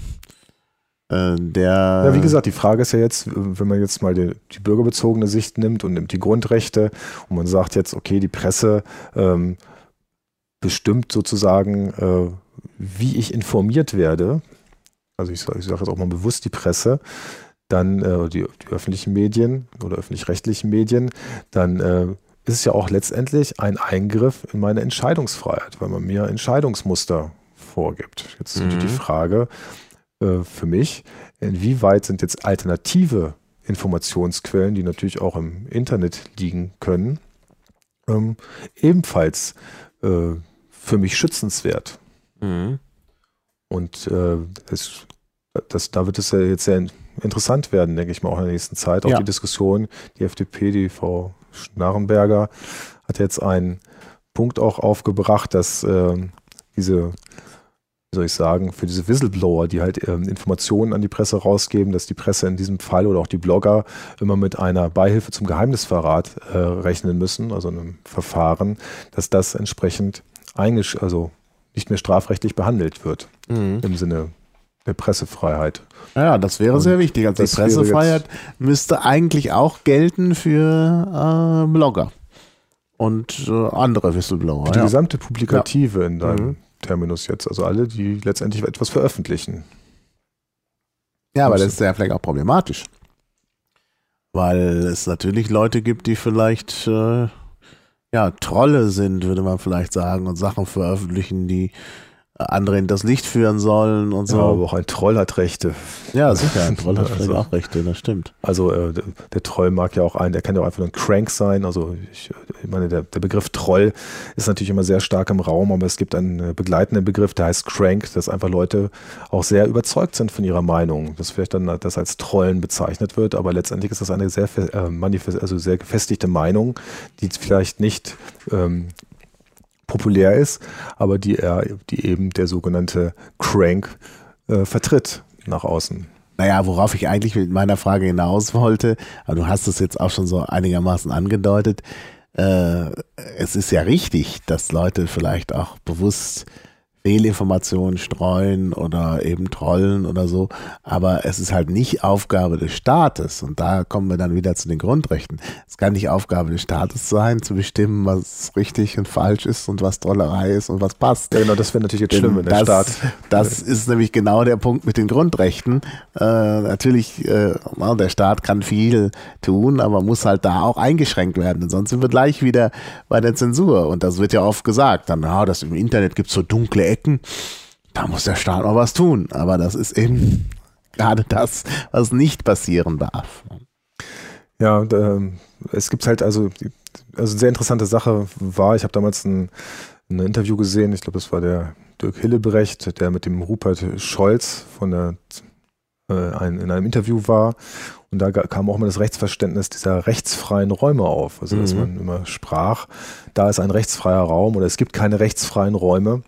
Äh, der ja, wie gesagt, die Frage ist ja jetzt, wenn man jetzt mal die, die bürgerbezogene Sicht nimmt und nimmt die Grundrechte und man sagt jetzt, okay, die Presse ähm, bestimmt sozusagen, äh, wie ich informiert werde, also ich, ich sage jetzt auch mal bewusst die Presse, dann äh, die, die, öffentlichen Medien oder öffentlich-rechtlichen Medien, dann äh, ist es ja auch letztendlich ein Eingriff in meine Entscheidungsfreiheit, weil man mir Entscheidungsmuster vorgibt. Jetzt ist mhm. die Frage äh, für mich, inwieweit sind jetzt alternative Informationsquellen, die natürlich auch im Internet liegen können, ähm, ebenfalls äh, für mich schützenswert. Mhm. Und äh, es, das, da wird es ja jetzt sehr interessant werden, denke ich mal, auch in der nächsten Zeit. Auch ja. die Diskussion, die FDP, die Frau Schnarrenberger, hat jetzt einen Punkt auch aufgebracht, dass äh, diese, wie soll ich sagen, für diese Whistleblower, die halt äh, Informationen an die Presse rausgeben, dass die Presse in diesem Fall oder auch die Blogger immer mit einer Beihilfe zum Geheimnisverrat äh, rechnen müssen, also einem Verfahren, dass das entsprechend eingesch also nicht mehr strafrechtlich behandelt wird mhm. im Sinne der Pressefreiheit. Ja, das wäre Und sehr wichtig. Also die Pressefreiheit müsste eigentlich auch gelten für äh, Blogger und äh, andere Whistleblower. Die ja. gesamte Publikative ja. in deinem mhm. Terminus jetzt, also alle, die letztendlich etwas veröffentlichen. Ja, aber das ist ja vielleicht auch problematisch. Weil es natürlich Leute gibt, die vielleicht äh, ja Trolle sind, würde man vielleicht sagen, und Sachen veröffentlichen, die andere in das Licht führen sollen und so. Ja, aber auch ein Troll hat Rechte. Ja, sicher, ein Troll hat also, auch Rechte, das stimmt. Also äh, der, der, Troll mag ja auch ein, der kann ja auch einfach nur ein Crank sein. Also ich, ich meine, der, der, Begriff Troll ist natürlich immer sehr stark im Raum, aber es gibt einen äh, begleitenden Begriff, der heißt Crank, dass einfach Leute auch sehr überzeugt sind von ihrer Meinung, dass vielleicht dann das als Trollen bezeichnet wird, aber letztendlich ist das eine sehr, äh, manifest, also sehr gefestigte Meinung, die vielleicht nicht ähm, populär ist, aber die er, die eben der sogenannte Crank äh, vertritt nach außen. Naja, worauf ich eigentlich mit meiner Frage hinaus wollte, aber du hast es jetzt auch schon so einigermaßen angedeutet, äh, es ist ja richtig, dass Leute vielleicht auch bewusst Fehlinformationen streuen oder eben trollen oder so. Aber es ist halt nicht Aufgabe des Staates. Und da kommen wir dann wieder zu den Grundrechten. Es kann nicht Aufgabe des Staates sein, zu bestimmen, was richtig und falsch ist und was Trollerei ist und was passt. Ja, genau, das wäre natürlich jetzt schlimm, wenn der das, Staat. Das ist nämlich genau der Punkt mit den Grundrechten. Äh, natürlich, äh, der Staat kann viel tun, aber muss halt da auch eingeschränkt werden. Denn sonst sind wir gleich wieder bei der Zensur. Und das wird ja oft gesagt. Dann, ja, das im Internet gibt es so dunkle Ecken, da muss der Staat mal was tun. Aber das ist eben gerade das, was nicht passieren darf. Ja, da, es gibt halt also, also eine sehr interessante Sache war, ich habe damals ein, ein, Interview gesehen, ich glaube, das war der Dirk Hillebrecht, der mit dem Rupert Scholz von der äh, in einem Interview war. Und da kam auch mal das Rechtsverständnis dieser rechtsfreien Räume auf. Also, dass mhm. man immer sprach, da ist ein rechtsfreier Raum oder es gibt keine rechtsfreien Räume.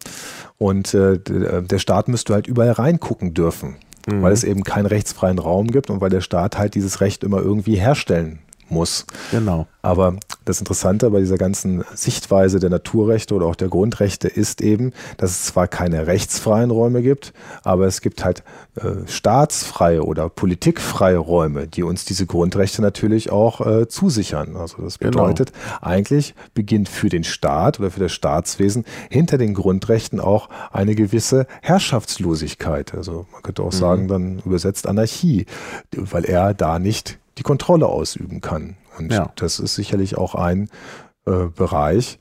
Und äh, der Staat müsste halt überall reingucken dürfen, mhm. weil es eben keinen rechtsfreien Raum gibt und weil der Staat halt dieses Recht immer irgendwie herstellen muss. Genau. Aber das Interessante bei dieser ganzen Sichtweise der Naturrechte oder auch der Grundrechte ist eben, dass es zwar keine rechtsfreien Räume gibt, aber es gibt halt äh, staatsfreie oder politikfreie Räume, die uns diese Grundrechte natürlich auch äh, zusichern. Also das genau. bedeutet, genau. eigentlich beginnt für den Staat oder für das Staatswesen hinter den Grundrechten auch eine gewisse Herrschaftslosigkeit. Also man könnte auch mhm. sagen, dann übersetzt Anarchie, weil er da nicht die Kontrolle ausüben kann. Und ja. das ist sicherlich auch ein äh, Bereich,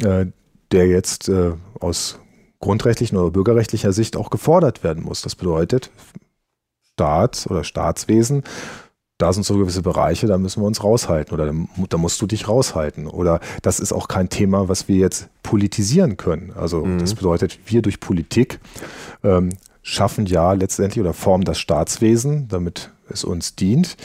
äh, der jetzt äh, aus grundrechtlichen oder bürgerrechtlicher Sicht auch gefordert werden muss. Das bedeutet, Staat oder Staatswesen, da sind so gewisse Bereiche, da müssen wir uns raushalten oder da, musst du dich raushalten. Oder das ist auch kein Thema, was wir jetzt politisieren können. Also mhm. das bedeutet, wir durch Politik ähm, schaffen ja letztendlich oder formen das Staatswesen, damit es uns dient.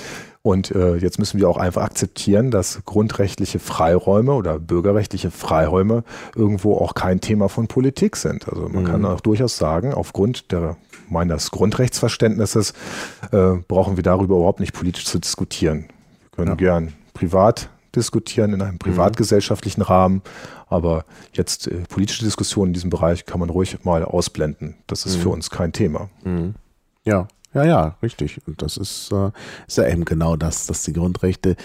Und äh, jetzt müssen wir auch einfach akzeptieren, dass grundrechtliche Freiräume oder bürgerrechtliche Freiräume irgendwo auch kein Thema von Politik sind. Also man mhm. kann auch durchaus sagen, aufgrund der meines Grundrechtsverständnisses äh, brauchen wir darüber überhaupt nicht politisch zu diskutieren. Wir können ja. gern privat diskutieren in einem mhm. privatgesellschaftlichen Rahmen, aber jetzt äh, politische Diskussionen in diesem Bereich kann man ruhig mal ausblenden. Das ist mhm. für uns kein Thema. Mhm. Ja, ja, ja, richtig. Und das ist, äh, ist ja eben genau das, dass die Grundrechte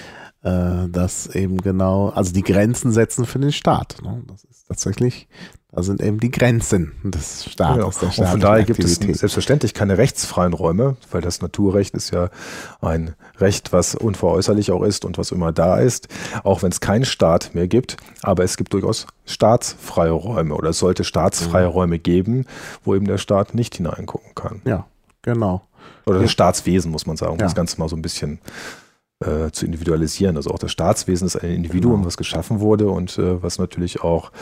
äh, das eben genau, also die Grenzen setzen für den Staat. Ne? Das ist tatsächlich, da sind eben die Grenzen des Staates. Ja, der und von daher gibt es selbstverständlich keine rechtsfreien Räume, weil das Naturrecht ist ja ein Recht, was unveräußerlich auch ist und was immer da ist, auch wenn es keinen Staat mehr gibt. Aber es gibt durchaus staatsfreie Räume oder es sollte staatsfreie mhm. Räume geben, wo eben der Staat nicht hineingucken kann. Ja, genau. Oder das Staatswesen, muss man sagen, um ja. das Ganze mal so ein bisschen äh, zu individualisieren. Also auch das Staatswesen ist ein Individuum, genau. was geschaffen wurde und äh, was natürlich auch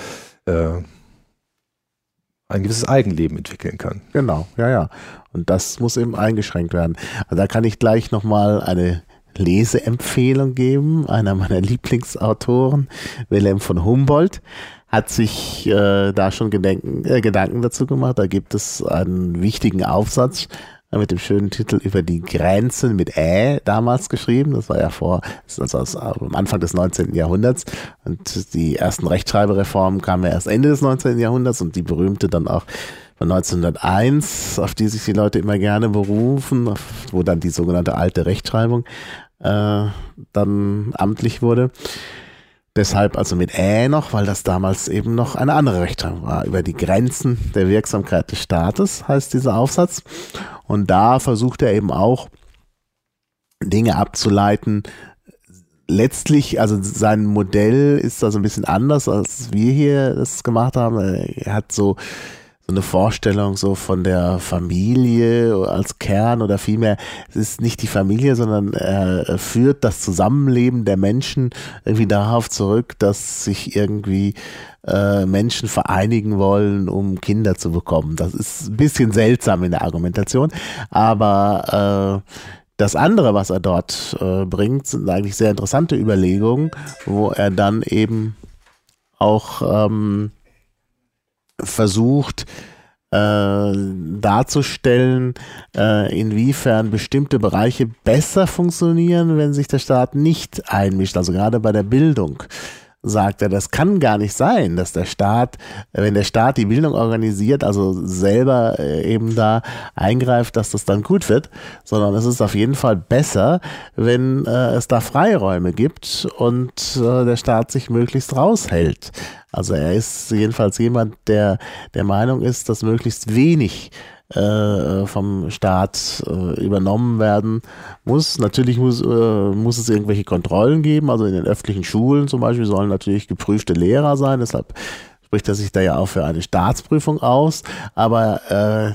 äh, ein gewisses Eigenleben entwickeln kann. Genau, ja, ja. Und das muss eben eingeschränkt werden. Also da kann ich gleich nochmal eine Leseempfehlung geben. Einer meiner Lieblingsautoren, Wilhelm von Humboldt, hat sich äh, da schon Gedenken, äh, Gedanken dazu gemacht. Da gibt es einen wichtigen Aufsatz mit dem schönen Titel über die Grenzen mit Ä damals geschrieben. Das war ja vor, das ist also am Anfang des 19. Jahrhunderts. Und die ersten Rechtschreibereformen kamen ja erst Ende des 19. Jahrhunderts und die berühmte dann auch von 1901, auf die sich die Leute immer gerne berufen, wo dann die sogenannte alte Rechtschreibung äh, dann amtlich wurde. Deshalb also mit Ä noch, weil das damals eben noch eine andere Rechtschreibung war. Über die Grenzen der Wirksamkeit des Staates heißt dieser Aufsatz. Und da versucht er eben auch Dinge abzuleiten. Letztlich, also sein Modell ist also ein bisschen anders, als wir hier das gemacht haben. Er hat so so eine Vorstellung so von der Familie als Kern oder vielmehr, es ist nicht die Familie, sondern er führt das Zusammenleben der Menschen irgendwie darauf zurück, dass sich irgendwie äh, Menschen vereinigen wollen, um Kinder zu bekommen. Das ist ein bisschen seltsam in der Argumentation, aber äh, das andere, was er dort äh, bringt, sind eigentlich sehr interessante Überlegungen, wo er dann eben auch ähm, versucht äh, darzustellen, äh, inwiefern bestimmte Bereiche besser funktionieren, wenn sich der Staat nicht einmischt, also gerade bei der Bildung sagt er, das kann gar nicht sein, dass der Staat, wenn der Staat die Bildung organisiert, also selber äh, eben da eingreift, dass das dann gut wird, sondern es ist auf jeden Fall besser, wenn äh, es da Freiräume gibt und äh, der Staat sich möglichst raushält. Also er ist jedenfalls jemand, der der Meinung ist, dass möglichst wenig äh, vom Staat äh, übernommen werden. Muss. Natürlich muss, äh, muss es irgendwelche Kontrollen geben, also in den öffentlichen Schulen zum Beispiel sollen natürlich geprüfte Lehrer sein, deshalb spricht er sich da ja auch für eine Staatsprüfung aus, aber äh,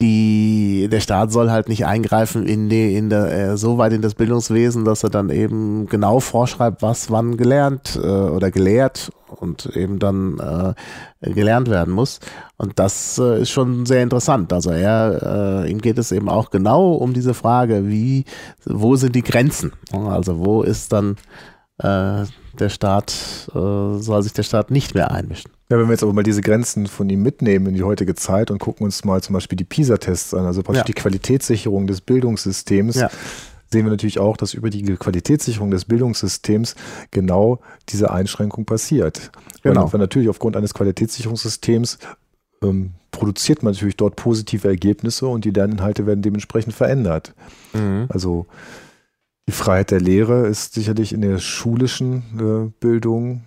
die, der Staat soll halt nicht eingreifen in die, in der, äh, so weit in das Bildungswesen, dass er dann eben genau vorschreibt, was wann gelernt äh, oder gelehrt und eben dann äh, gelernt werden muss. Und das äh, ist schon sehr interessant. Also er, äh, ihm geht es eben auch genau um diese Frage, wie, wo sind die Grenzen? Also wo ist dann äh, der Staat, äh, soll sich der Staat nicht mehr einmischen? Ja, wenn wir jetzt aber mal diese Grenzen von ihm mitnehmen in die heutige Zeit und gucken uns mal zum Beispiel die PISA-Tests an, also praktisch ja. die Qualitätssicherung des Bildungssystems, ja. sehen wir natürlich auch, dass über die Qualitätssicherung des Bildungssystems genau diese Einschränkung passiert. Genau. Und natürlich aufgrund eines Qualitätssicherungssystems ähm, produziert man natürlich dort positive Ergebnisse und die Lerninhalte werden dementsprechend verändert. Mhm. Also die Freiheit der Lehre ist sicherlich in der schulischen äh, Bildung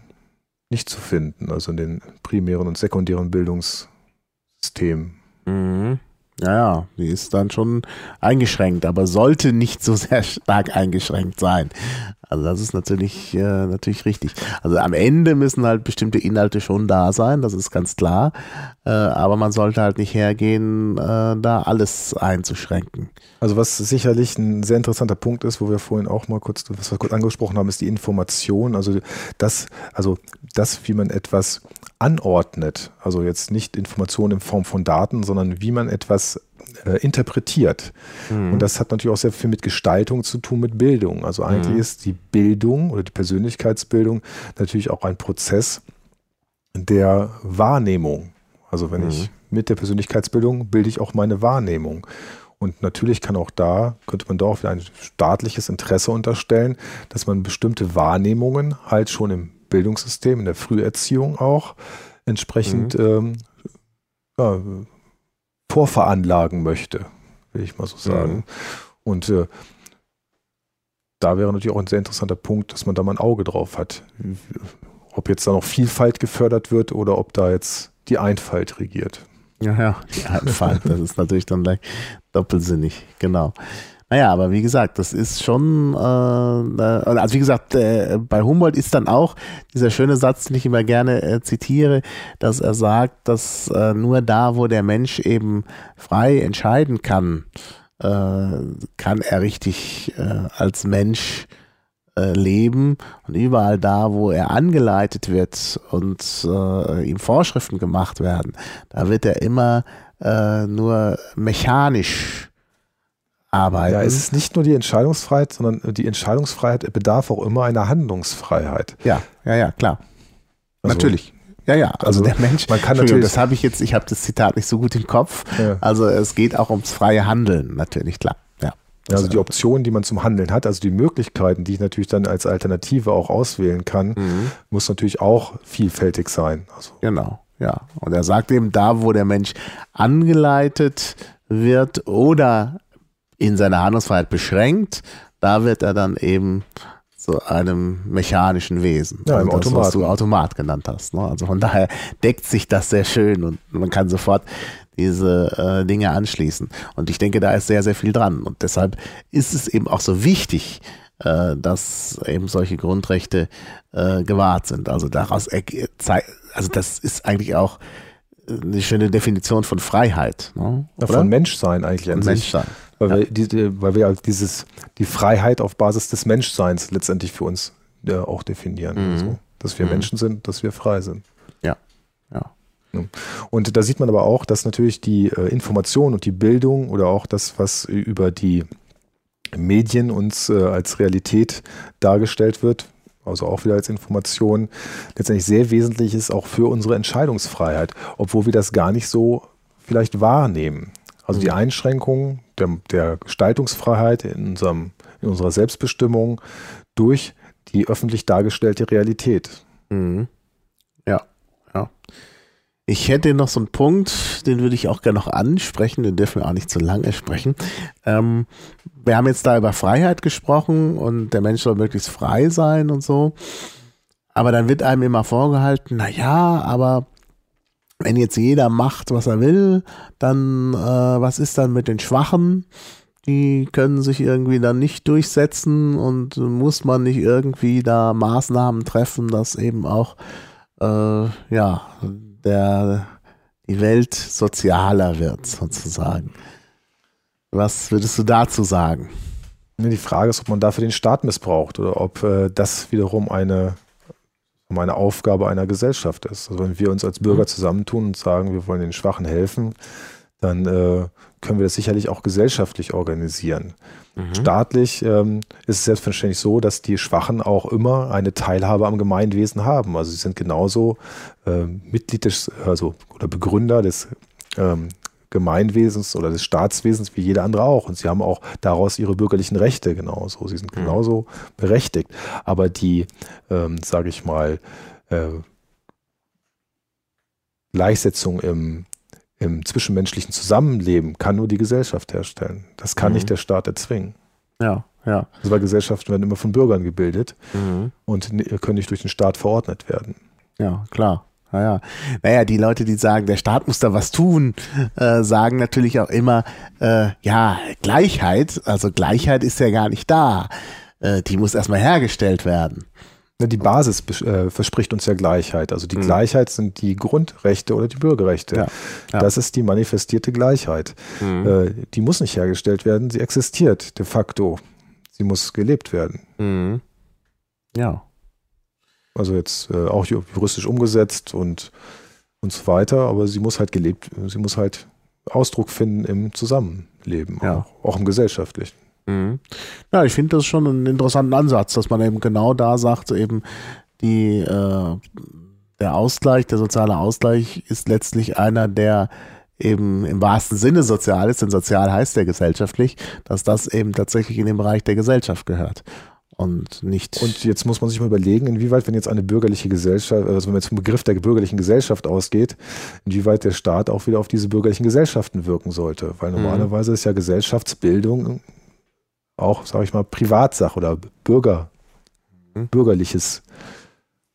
nicht zu finden, also in den primären und sekundären Bildungssystemen. Mhm. Ja, ja, die ist dann schon eingeschränkt, aber sollte nicht so sehr stark eingeschränkt sein. Also das ist natürlich, äh, natürlich richtig. Also am Ende müssen halt bestimmte Inhalte schon da sein, das ist ganz klar. Äh, aber man sollte halt nicht hergehen, äh, da alles einzuschränken. Also was sicherlich ein sehr interessanter Punkt ist, wo wir vorhin auch mal kurz, was wir kurz angesprochen haben, ist die Information. Also das, also das, wie man etwas anordnet, also jetzt nicht Informationen in Form von Daten, sondern wie man etwas äh, interpretiert. Mhm. Und das hat natürlich auch sehr viel mit Gestaltung zu tun, mit Bildung. Also eigentlich mhm. ist die Bildung oder die Persönlichkeitsbildung natürlich auch ein Prozess der Wahrnehmung. Also wenn mhm. ich mit der Persönlichkeitsbildung bilde ich auch meine Wahrnehmung. Und natürlich kann auch da, könnte man da auch wieder ein staatliches Interesse unterstellen, dass man bestimmte Wahrnehmungen halt schon im Bildungssystem, in der Früherziehung auch entsprechend mhm. ähm, ja, vorveranlagen möchte, will ich mal so sagen. Mhm. Und äh, da wäre natürlich auch ein sehr interessanter Punkt, dass man da mal ein Auge drauf hat. Ob jetzt da noch Vielfalt gefördert wird oder ob da jetzt die Einfalt regiert. Ja, ja, die Einfalt, das ist natürlich dann gleich doppelsinnig, genau. Naja, aber wie gesagt, das ist schon, äh, also wie gesagt, äh, bei Humboldt ist dann auch dieser schöne Satz, den ich immer gerne äh, zitiere, dass er sagt, dass äh, nur da, wo der Mensch eben frei entscheiden kann, äh, kann er richtig äh, als Mensch äh, leben. Und überall da, wo er angeleitet wird und äh, ihm Vorschriften gemacht werden, da wird er immer äh, nur mechanisch arbeiten. Ja, es ist nicht nur die Entscheidungsfreiheit, sondern die Entscheidungsfreiheit bedarf auch immer einer Handlungsfreiheit. Ja, ja, ja, klar. Also, natürlich. Ja, ja, also, also, der Mensch, man kann natürlich, das habe ich jetzt, ich habe das Zitat nicht so gut im Kopf. Ja. Also es geht auch ums freie Handeln, natürlich, klar. Ja. Also die Optionen, die man zum Handeln hat, also die Möglichkeiten, die ich natürlich dann als Alternative auch auswählen kann, mhm. muss natürlich auch vielfältig sein. Also. Genau, ja. Und er sagt eben, da wo der Mensch angeleitet wird oder in seiner Handlungsfreiheit beschränkt, da wird er dann eben zu einem mechanischen Wesen. Ja, also das, was du Automat genannt hast. Ne? Also von daher deckt sich das sehr schön und man kann sofort diese äh, Dinge anschließen. Und ich denke, da ist sehr, sehr viel dran. Und deshalb ist es eben auch so wichtig, äh, dass eben solche Grundrechte äh, gewahrt sind. Also daraus, also das ist eigentlich auch eine schöne Definition von Freiheit. Ne? Ja, von Menschsein eigentlich an Menschsein. Weil, ja. wir, die, weil wir dieses, die Freiheit auf Basis des Menschseins letztendlich für uns ja, äh, auch definieren. Mhm. Also, dass wir mhm. Menschen sind, dass wir frei sind. Ja, ja. Und da sieht man aber auch, dass natürlich die äh, Information und die Bildung oder auch das, was über die Medien uns äh, als Realität dargestellt wird, also auch wieder als Information, letztendlich sehr wesentlich ist auch für unsere Entscheidungsfreiheit, obwohl wir das gar nicht so vielleicht wahrnehmen. Also die mhm. Einschränkung der, der Gestaltungsfreiheit in, unserem, in unserer Selbstbestimmung durch die öffentlich dargestellte Realität. Mhm. Ja, ja. Ich hätte noch so einen Punkt, den würde ich auch gerne noch ansprechen, den dürfen wir auch nicht zu lange sprechen. Ähm, wir haben jetzt da über Freiheit gesprochen und der Mensch soll möglichst frei sein und so. Aber dann wird einem immer vorgehalten, na ja, aber wenn jetzt jeder macht, was er will, dann äh, was ist dann mit den Schwachen? Die können sich irgendwie dann nicht durchsetzen und muss man nicht irgendwie da Maßnahmen treffen, dass eben auch äh, ja der die Welt sozialer wird sozusagen. Was würdest du dazu sagen? Die Frage ist, ob man dafür den Staat missbraucht oder ob äh, das wiederum eine, eine Aufgabe einer Gesellschaft ist. Also wenn wir uns als Bürger mhm. zusammentun und sagen, wir wollen den Schwachen helfen, dann äh, können wir das sicherlich auch gesellschaftlich organisieren. Mhm. Staatlich ähm, ist es selbstverständlich so, dass die Schwachen auch immer eine Teilhabe am Gemeinwesen haben. Also sie sind genauso äh, Mitglied des, also oder Begründer des ähm, Gemeinwesens oder des Staatswesens wie jeder andere auch. Und sie haben auch daraus ihre bürgerlichen Rechte genauso. Sie sind mhm. genauso berechtigt. Aber die, ähm, sage ich mal, äh, Gleichsetzung im, im zwischenmenschlichen Zusammenleben kann nur die Gesellschaft herstellen. Das kann mhm. nicht der Staat erzwingen. Ja, ja. Also weil Gesellschaften werden immer von Bürgern gebildet mhm. und können nicht durch den Staat verordnet werden. Ja, klar. Naja. naja, die Leute, die sagen, der Staat muss da was tun, äh, sagen natürlich auch immer, äh, ja, Gleichheit, also Gleichheit ist ja gar nicht da. Äh, die muss erstmal hergestellt werden. Die Basis äh, verspricht uns ja Gleichheit. Also die mhm. Gleichheit sind die Grundrechte oder die Bürgerrechte. Ja. Ja. Das ist die manifestierte Gleichheit. Mhm. Äh, die muss nicht hergestellt werden, sie existiert de facto. Sie muss gelebt werden. Mhm. Ja. Also jetzt äh, auch juristisch umgesetzt und, und so weiter, aber sie muss halt gelebt, sie muss halt Ausdruck finden im Zusammenleben, ja. auch, auch im gesellschaftlichen. Mhm. Ja, ich finde das schon einen interessanten Ansatz, dass man eben genau da sagt, eben die, äh, der Ausgleich, der soziale Ausgleich ist letztlich einer, der eben im wahrsten Sinne sozial ist, denn sozial heißt ja gesellschaftlich, dass das eben tatsächlich in den Bereich der Gesellschaft gehört und nicht. Und jetzt muss man sich mal überlegen, inwieweit, wenn jetzt eine bürgerliche Gesellschaft, also wenn man jetzt vom Begriff der bürgerlichen Gesellschaft ausgeht, inwieweit der Staat auch wieder auf diese bürgerlichen Gesellschaften wirken sollte. Weil mhm. normalerweise ist ja Gesellschaftsbildung auch, sage ich mal, Privatsache oder Bürger, mhm. bürgerliches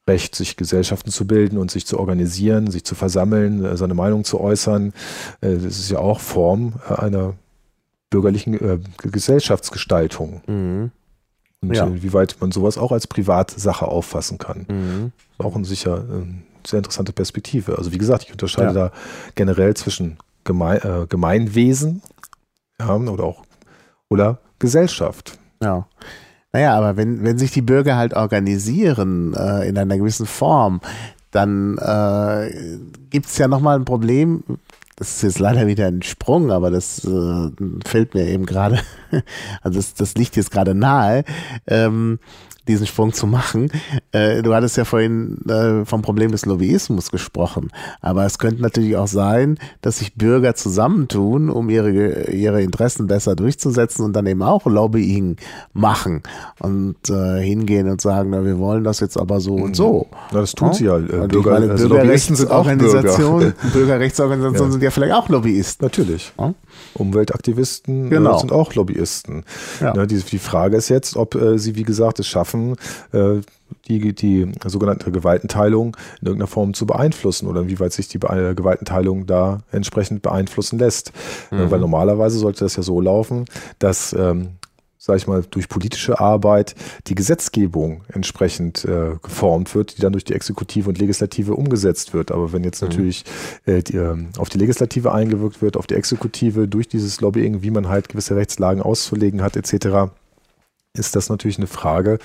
Recht, sich Gesellschaften zu bilden und sich zu organisieren, sich zu versammeln, äh, seine Meinung zu äußern. Äh, das ist ja auch Form äh, einer bürgerlichen Gesellschaftsgestaltung. Mhm. Und ja. inwieweit man sowas auch als Privatsache auffassen kann. Mhm. Auch ein sicher eine sehr interessante Perspektive. Also wie gesagt, ich unterscheide ja. da generell zwischen Geme äh, Gemeinwesen ja, oder auch oder Gesellschaft. Ja. Naja, aber wenn, wenn sich die Bürger halt organisieren äh, in einer gewissen Form, dann äh, gibt es ja nochmal ein Problem, das ist jetzt leider wieder ein Sprung, aber das äh, fällt mir eben gerade, also das, das liegt jetzt gerade nahe. Ähm, diesen Sprung zu machen. Äh, du hattest ja vorhin äh, vom Problem des Lobbyismus gesprochen, aber es könnte natürlich auch sein, dass sich Bürger zusammentun, um ihre, ihre Interessen besser durchzusetzen und dann eben auch Lobbying machen und äh, hingehen und sagen, na, wir wollen das jetzt aber so und so. Na, das tun ja? sie ja. Äh, Bürger, meine, also Bürgerrechtsorganisationen Bürger. Bürgerrechtsorganisationen ja. sind ja vielleicht auch Lobbyisten. Natürlich. Ja? Umweltaktivisten Genau. äh, sind auch Lobbyisten. Ja. Ne, die, die Frage ist jetzt, ob äh, sie, wie gesagt, es schaffen, äh, die, die sogenannte Gewaltenteilung in irgendeiner Form zu beeinflussen oder inwieweit sich die Be äh, Gewaltenteilung da entsprechend beeinflussen lässt. Äh, weil normalerweise sollte das ja so laufen, dass ähm, sag ich mal, durch politische Arbeit die Gesetzgebung entsprechend äh, geformt wird, die dann durch die Exekutive und Legislative umgesetzt wird. Aber wenn jetzt natürlich äh, die, ähm, auf die Legislative eingewirkt wird, auf die Exekutive durch dieses Lobbying, wie man halt gewisse Rechtslagen auszulegen hat, etc., ist das natürlich eine Frage,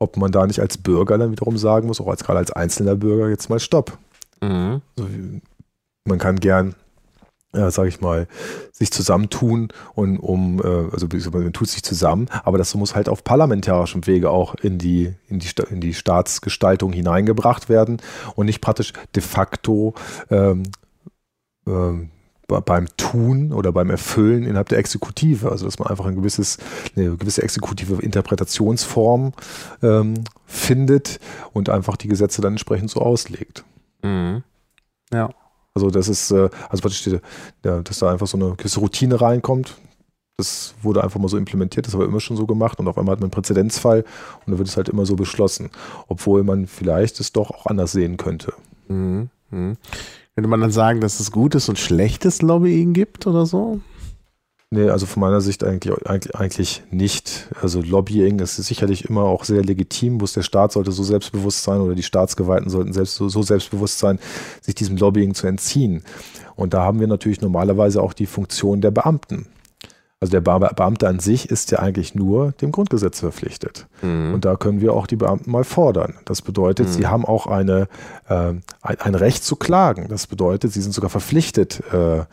ob man da nicht als Bürger dann wiederum sagen muss, auch als gerade als einzelner Bürger jetzt mal Stopp. Mhm. Also, man kann gern, äh, sage ich mal, sich zusammentun und um, äh, also man tut sich zusammen, aber das muss halt auf parlamentarischem Wege auch in die, in die, in die Staatsgestaltung hineingebracht werden und nicht praktisch de facto ähm, ähm, be- beim Tun oder beim Erfüllen innerhalb der Exekutive. Also dass man einfach ein gewisses, eine gewisse exekutive Interpretationsform ähm, findet und einfach die Gesetze dann entsprechend so auslegt. Mhm. Ja. Also das ist, äh, also praktisch, ja, dass da einfach so eine gewisse Routine reinkommt. Das wurde einfach mal so implementiert, das war immer schon so gemacht und auf einmal hat man einen Präzedenzfall und dann wird es halt immer so beschlossen, obwohl man vielleicht es doch auch anders sehen könnte. Mhm. Mhm. Könnte man dann sagen, dass es gutes und schlechtes Lobbying gibt oder so? Nee, also von meiner Sicht eigentlich, eigentlich, nicht. Also Lobbying ist sicherlich immer auch sehr legitim, bloß der Staat sollte so selbstbewusst sein oder die Staatsgewalten sollten selbst so, so selbstbewusst sein, sich diesem Lobbying zu entziehen. Und da haben wir natürlich normalerweise auch die Funktion der Beamten. Also der Be Beamte an sich ist ja eigentlich nur dem Grundgesetz verpflichtet. Mhm. Und da können wir auch die Beamten mal fordern. Das bedeutet, Mhm. sie haben auch eine, äh, ein, ein Recht zu klagen. Das bedeutet, sie sind sogar verpflichtet, äh,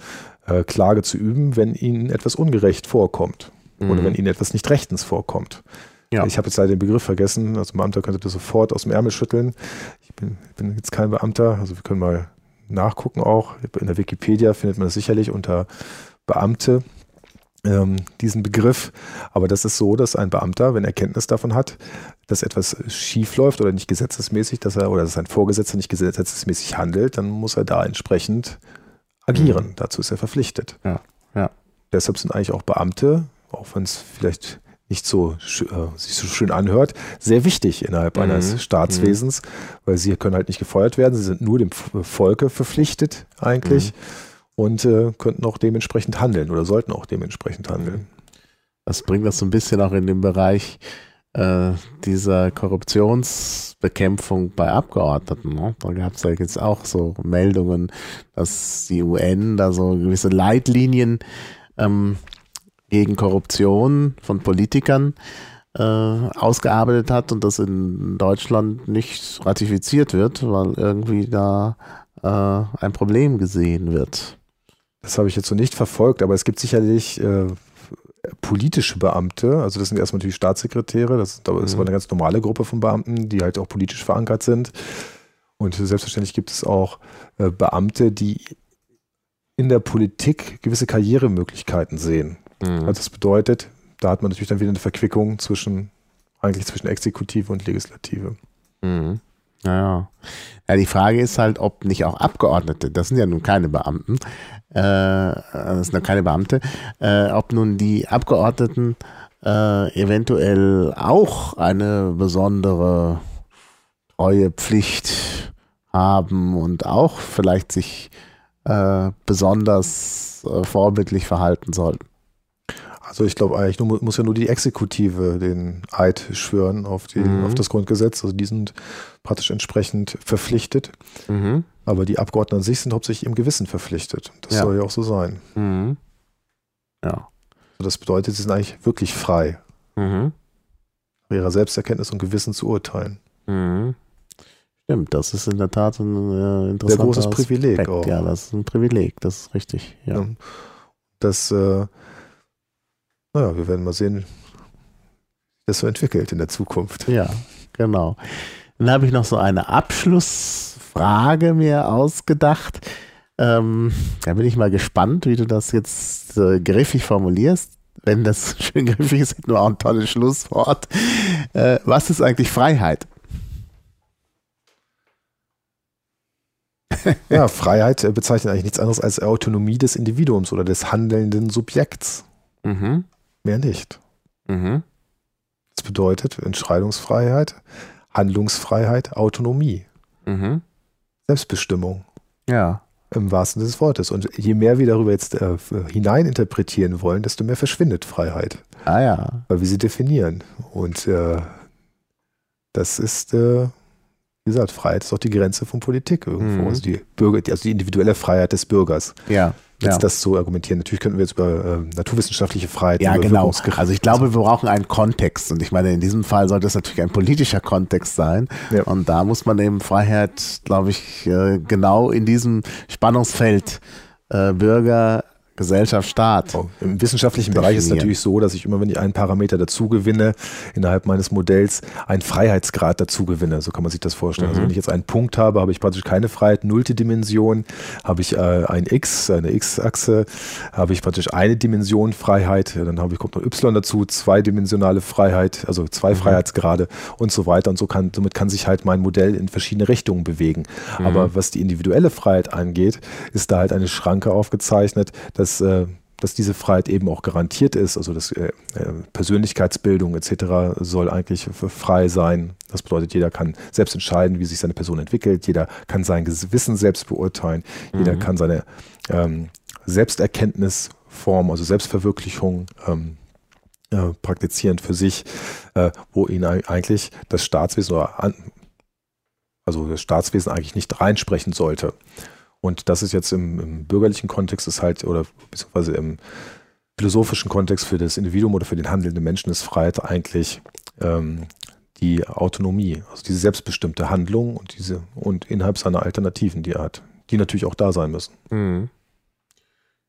äh, Klage zu üben, wenn ihnen etwas ungerecht vorkommt oder Mhm. wenn ihnen etwas nicht rechtens vorkommt. Ja. Ich habe jetzt leider den Begriff vergessen. Also Beamter könnte das sofort aus dem Ärmel schütteln. Ich bin, bin jetzt kein Beamter. Also wir können mal nachgucken auch. In der Wikipedia findet man das sicherlich unter Beamte ähm, diesen Begriff. Aber das ist so, dass ein Beamter, wenn er Kenntnis davon hat, dass etwas schief läuft oder nicht gesetzesmäßig, dass er oder dass ein Vorgesetzter nicht gesetzesmäßig handelt, dann muss er da entsprechend agieren. Dazu ist er verpflichtet. Ja, ja. Deshalb sind eigentlich auch Beamte, auch wenn es vielleicht nicht so äh, sich so schön anhört, sehr wichtig innerhalb Mhm. eines Staatswesens, weil sie können halt nicht gefeuert werden. Sie sind nur dem Volke verpflichtet eigentlich und äh, könnten auch dementsprechend handeln oder sollten auch dementsprechend handeln. Das bringt das so ein bisschen auch in den Bereich äh, dieser Korruptionsbekämpfung bei Abgeordneten. Ne? Da gab es ja jetzt auch so Meldungen, dass die UN da so gewisse Leitlinien ähm, gegen Korruption von Politikern äh, ausgearbeitet hat und das in Deutschland nicht ratifiziert wird, weil irgendwie da äh, ein Problem gesehen wird. Das habe ich jetzt so nicht verfolgt, aber es gibt sicherlich äh, politische Beamte, also das sind erstmal natürlich Staatssekretäre, das, ist- das ist Mhm. aber eine ganz normale Gruppe von Beamten, die halt auch politisch verankert sind. Und selbstverständlich gibt es auch äh, Beamte, die in der Politik gewisse Karrieremöglichkeiten sehen. Mhm. Also das bedeutet, da hat man natürlich dann wieder eine Verquickung zwischen, eigentlich zwischen Exekutive und Legislative. Mhm. Ja, ja. die Frage ist halt, ob nicht auch Abgeordnete, das sind ja nun keine Beamten, äh, das sind ja keine Beamte, äh, ob nun die Abgeordneten äh, eventuell auch eine besondere treue Pflicht haben und auch vielleicht sich äh, besonders äh, vorbildlich verhalten sollten. Also ich glaube eigentlich, nur, muss ja nur die Exekutive den Eid schwören auf, die, Mhm. auf das Grundgesetz. Also die sind praktisch entsprechend verpflichtet. Mhm. Aber die Abgeordneten an sich sind hauptsächlich im Gewissen verpflichtet. Das Ja. soll ja auch so sein. Mhm. Ja. Also das bedeutet, sie sind eigentlich wirklich frei, Mhm. ihrer Selbsterkenntnis und Gewissen zu urteilen. Mhm. Stimmt, das ist in der Tat ein äh, großes Privileg auch. Ja, das ist ein Privileg, das ist richtig. Ja. Ja. Das, äh, naja, wir werden mal sehen, wie das so entwickelt in der Zukunft. Ja, genau. Dann habe ich noch so eine Abschlussfrage mir ausgedacht. Ähm, da bin ich mal gespannt, wie du das jetzt äh, griffig formulierst. Wenn das schön griffig ist, hätten wir auch ein tolles Schlusswort. Äh, was ist eigentlich Freiheit? ja, Freiheit bezeichnet eigentlich nichts anderes als Autonomie des Individuums oder des handelnden Subjekts. Mhm. Mehr nicht. Mhm. Das bedeutet Entscheidungsfreiheit, Handlungsfreiheit, Autonomie, Mhm. Selbstbestimmung Ja. im wahrsten Sinne des Wortes. Und je mehr wir darüber jetzt äh, hineininterpretieren wollen, desto mehr verschwindet Freiheit, Ah ja. weil wir sie definieren. Und äh, das ist, äh, wie gesagt, Freiheit ist auch die Grenze von Politik irgendwo. Mhm. Also, die Bürger, also die individuelle Freiheit des Bürgers. Ja. Jetzt ja. das zu argumentieren. Natürlich könnten wir jetzt über äh, naturwissenschaftliche Freiheit, Ja, genau. Also ich glaube, wir brauchen einen Kontext. Und ich meine, in diesem Fall sollte es natürlich ein politischer Kontext sein. Ja. Und da muss man eben Freiheit, glaube ich, äh, genau in diesem Spannungsfeld äh, Bürger, Gesellschaft, Staat. Oh, Im wissenschaftlichen Bereich ist es natürlich so, dass ich immer, wenn ich einen Parameter dazu gewinne, innerhalb meines Modells einen Freiheitsgrad dazu gewinne. So kann man sich das vorstellen. Also Mhm. wenn ich jetzt einen Punkt habe, habe ich praktisch keine Freiheit, nullte Dimension, habe ich äh, ein X, eine X-Achse, habe ich praktisch eine Dimension Freiheit, dann habe ich kommt noch Y dazu, zweidimensionale Freiheit, also zwei Mhm. Freiheitsgrade und so weiter. Und so kann, somit kann sich halt mein Modell in verschiedene Richtungen bewegen. Mhm. Aber was die individuelle Freiheit angeht, ist da halt eine Schranke aufgezeichnet, dass, äh, dass diese Freiheit eben auch garantiert ist. Also das äh, äh, Persönlichkeitsbildung etc. soll eigentlich frei sein. Das bedeutet, jeder kann selbst entscheiden, wie sich seine Person entwickelt. Jeder kann sein Gewissen selbst beurteilen. Jeder Mhm. kann seine ähm, Selbsterkenntnisform, also Selbstverwirklichung ähm, äh, praktizieren für sich, äh, wo ihn ei- eigentlich das Staatswesen oder an, also das Staatswesen eigentlich nicht reinsprechen sollte. Und das ist jetzt im, im bürgerlichen Kontext ist halt, oder beziehungsweise im philosophischen Kontext für das Individuum oder für den handelnden Menschen ist Freiheit eigentlich ähm, die Autonomie, also diese selbstbestimmte Handlung und diese und innerhalb seiner Alternativen, die er hat, die natürlich auch da sein müssen. Mhm.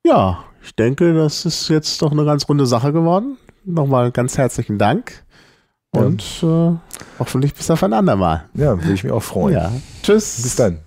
Ja, ich denke, das ist jetzt doch eine ganz runde Sache geworden. Nochmal ganz herzlichen Dank. Ja. Und äh, hoffentlich bis auf ein andermal. Ja, würde ich mich auch freuen. Ja. Tschüss. Bis dann.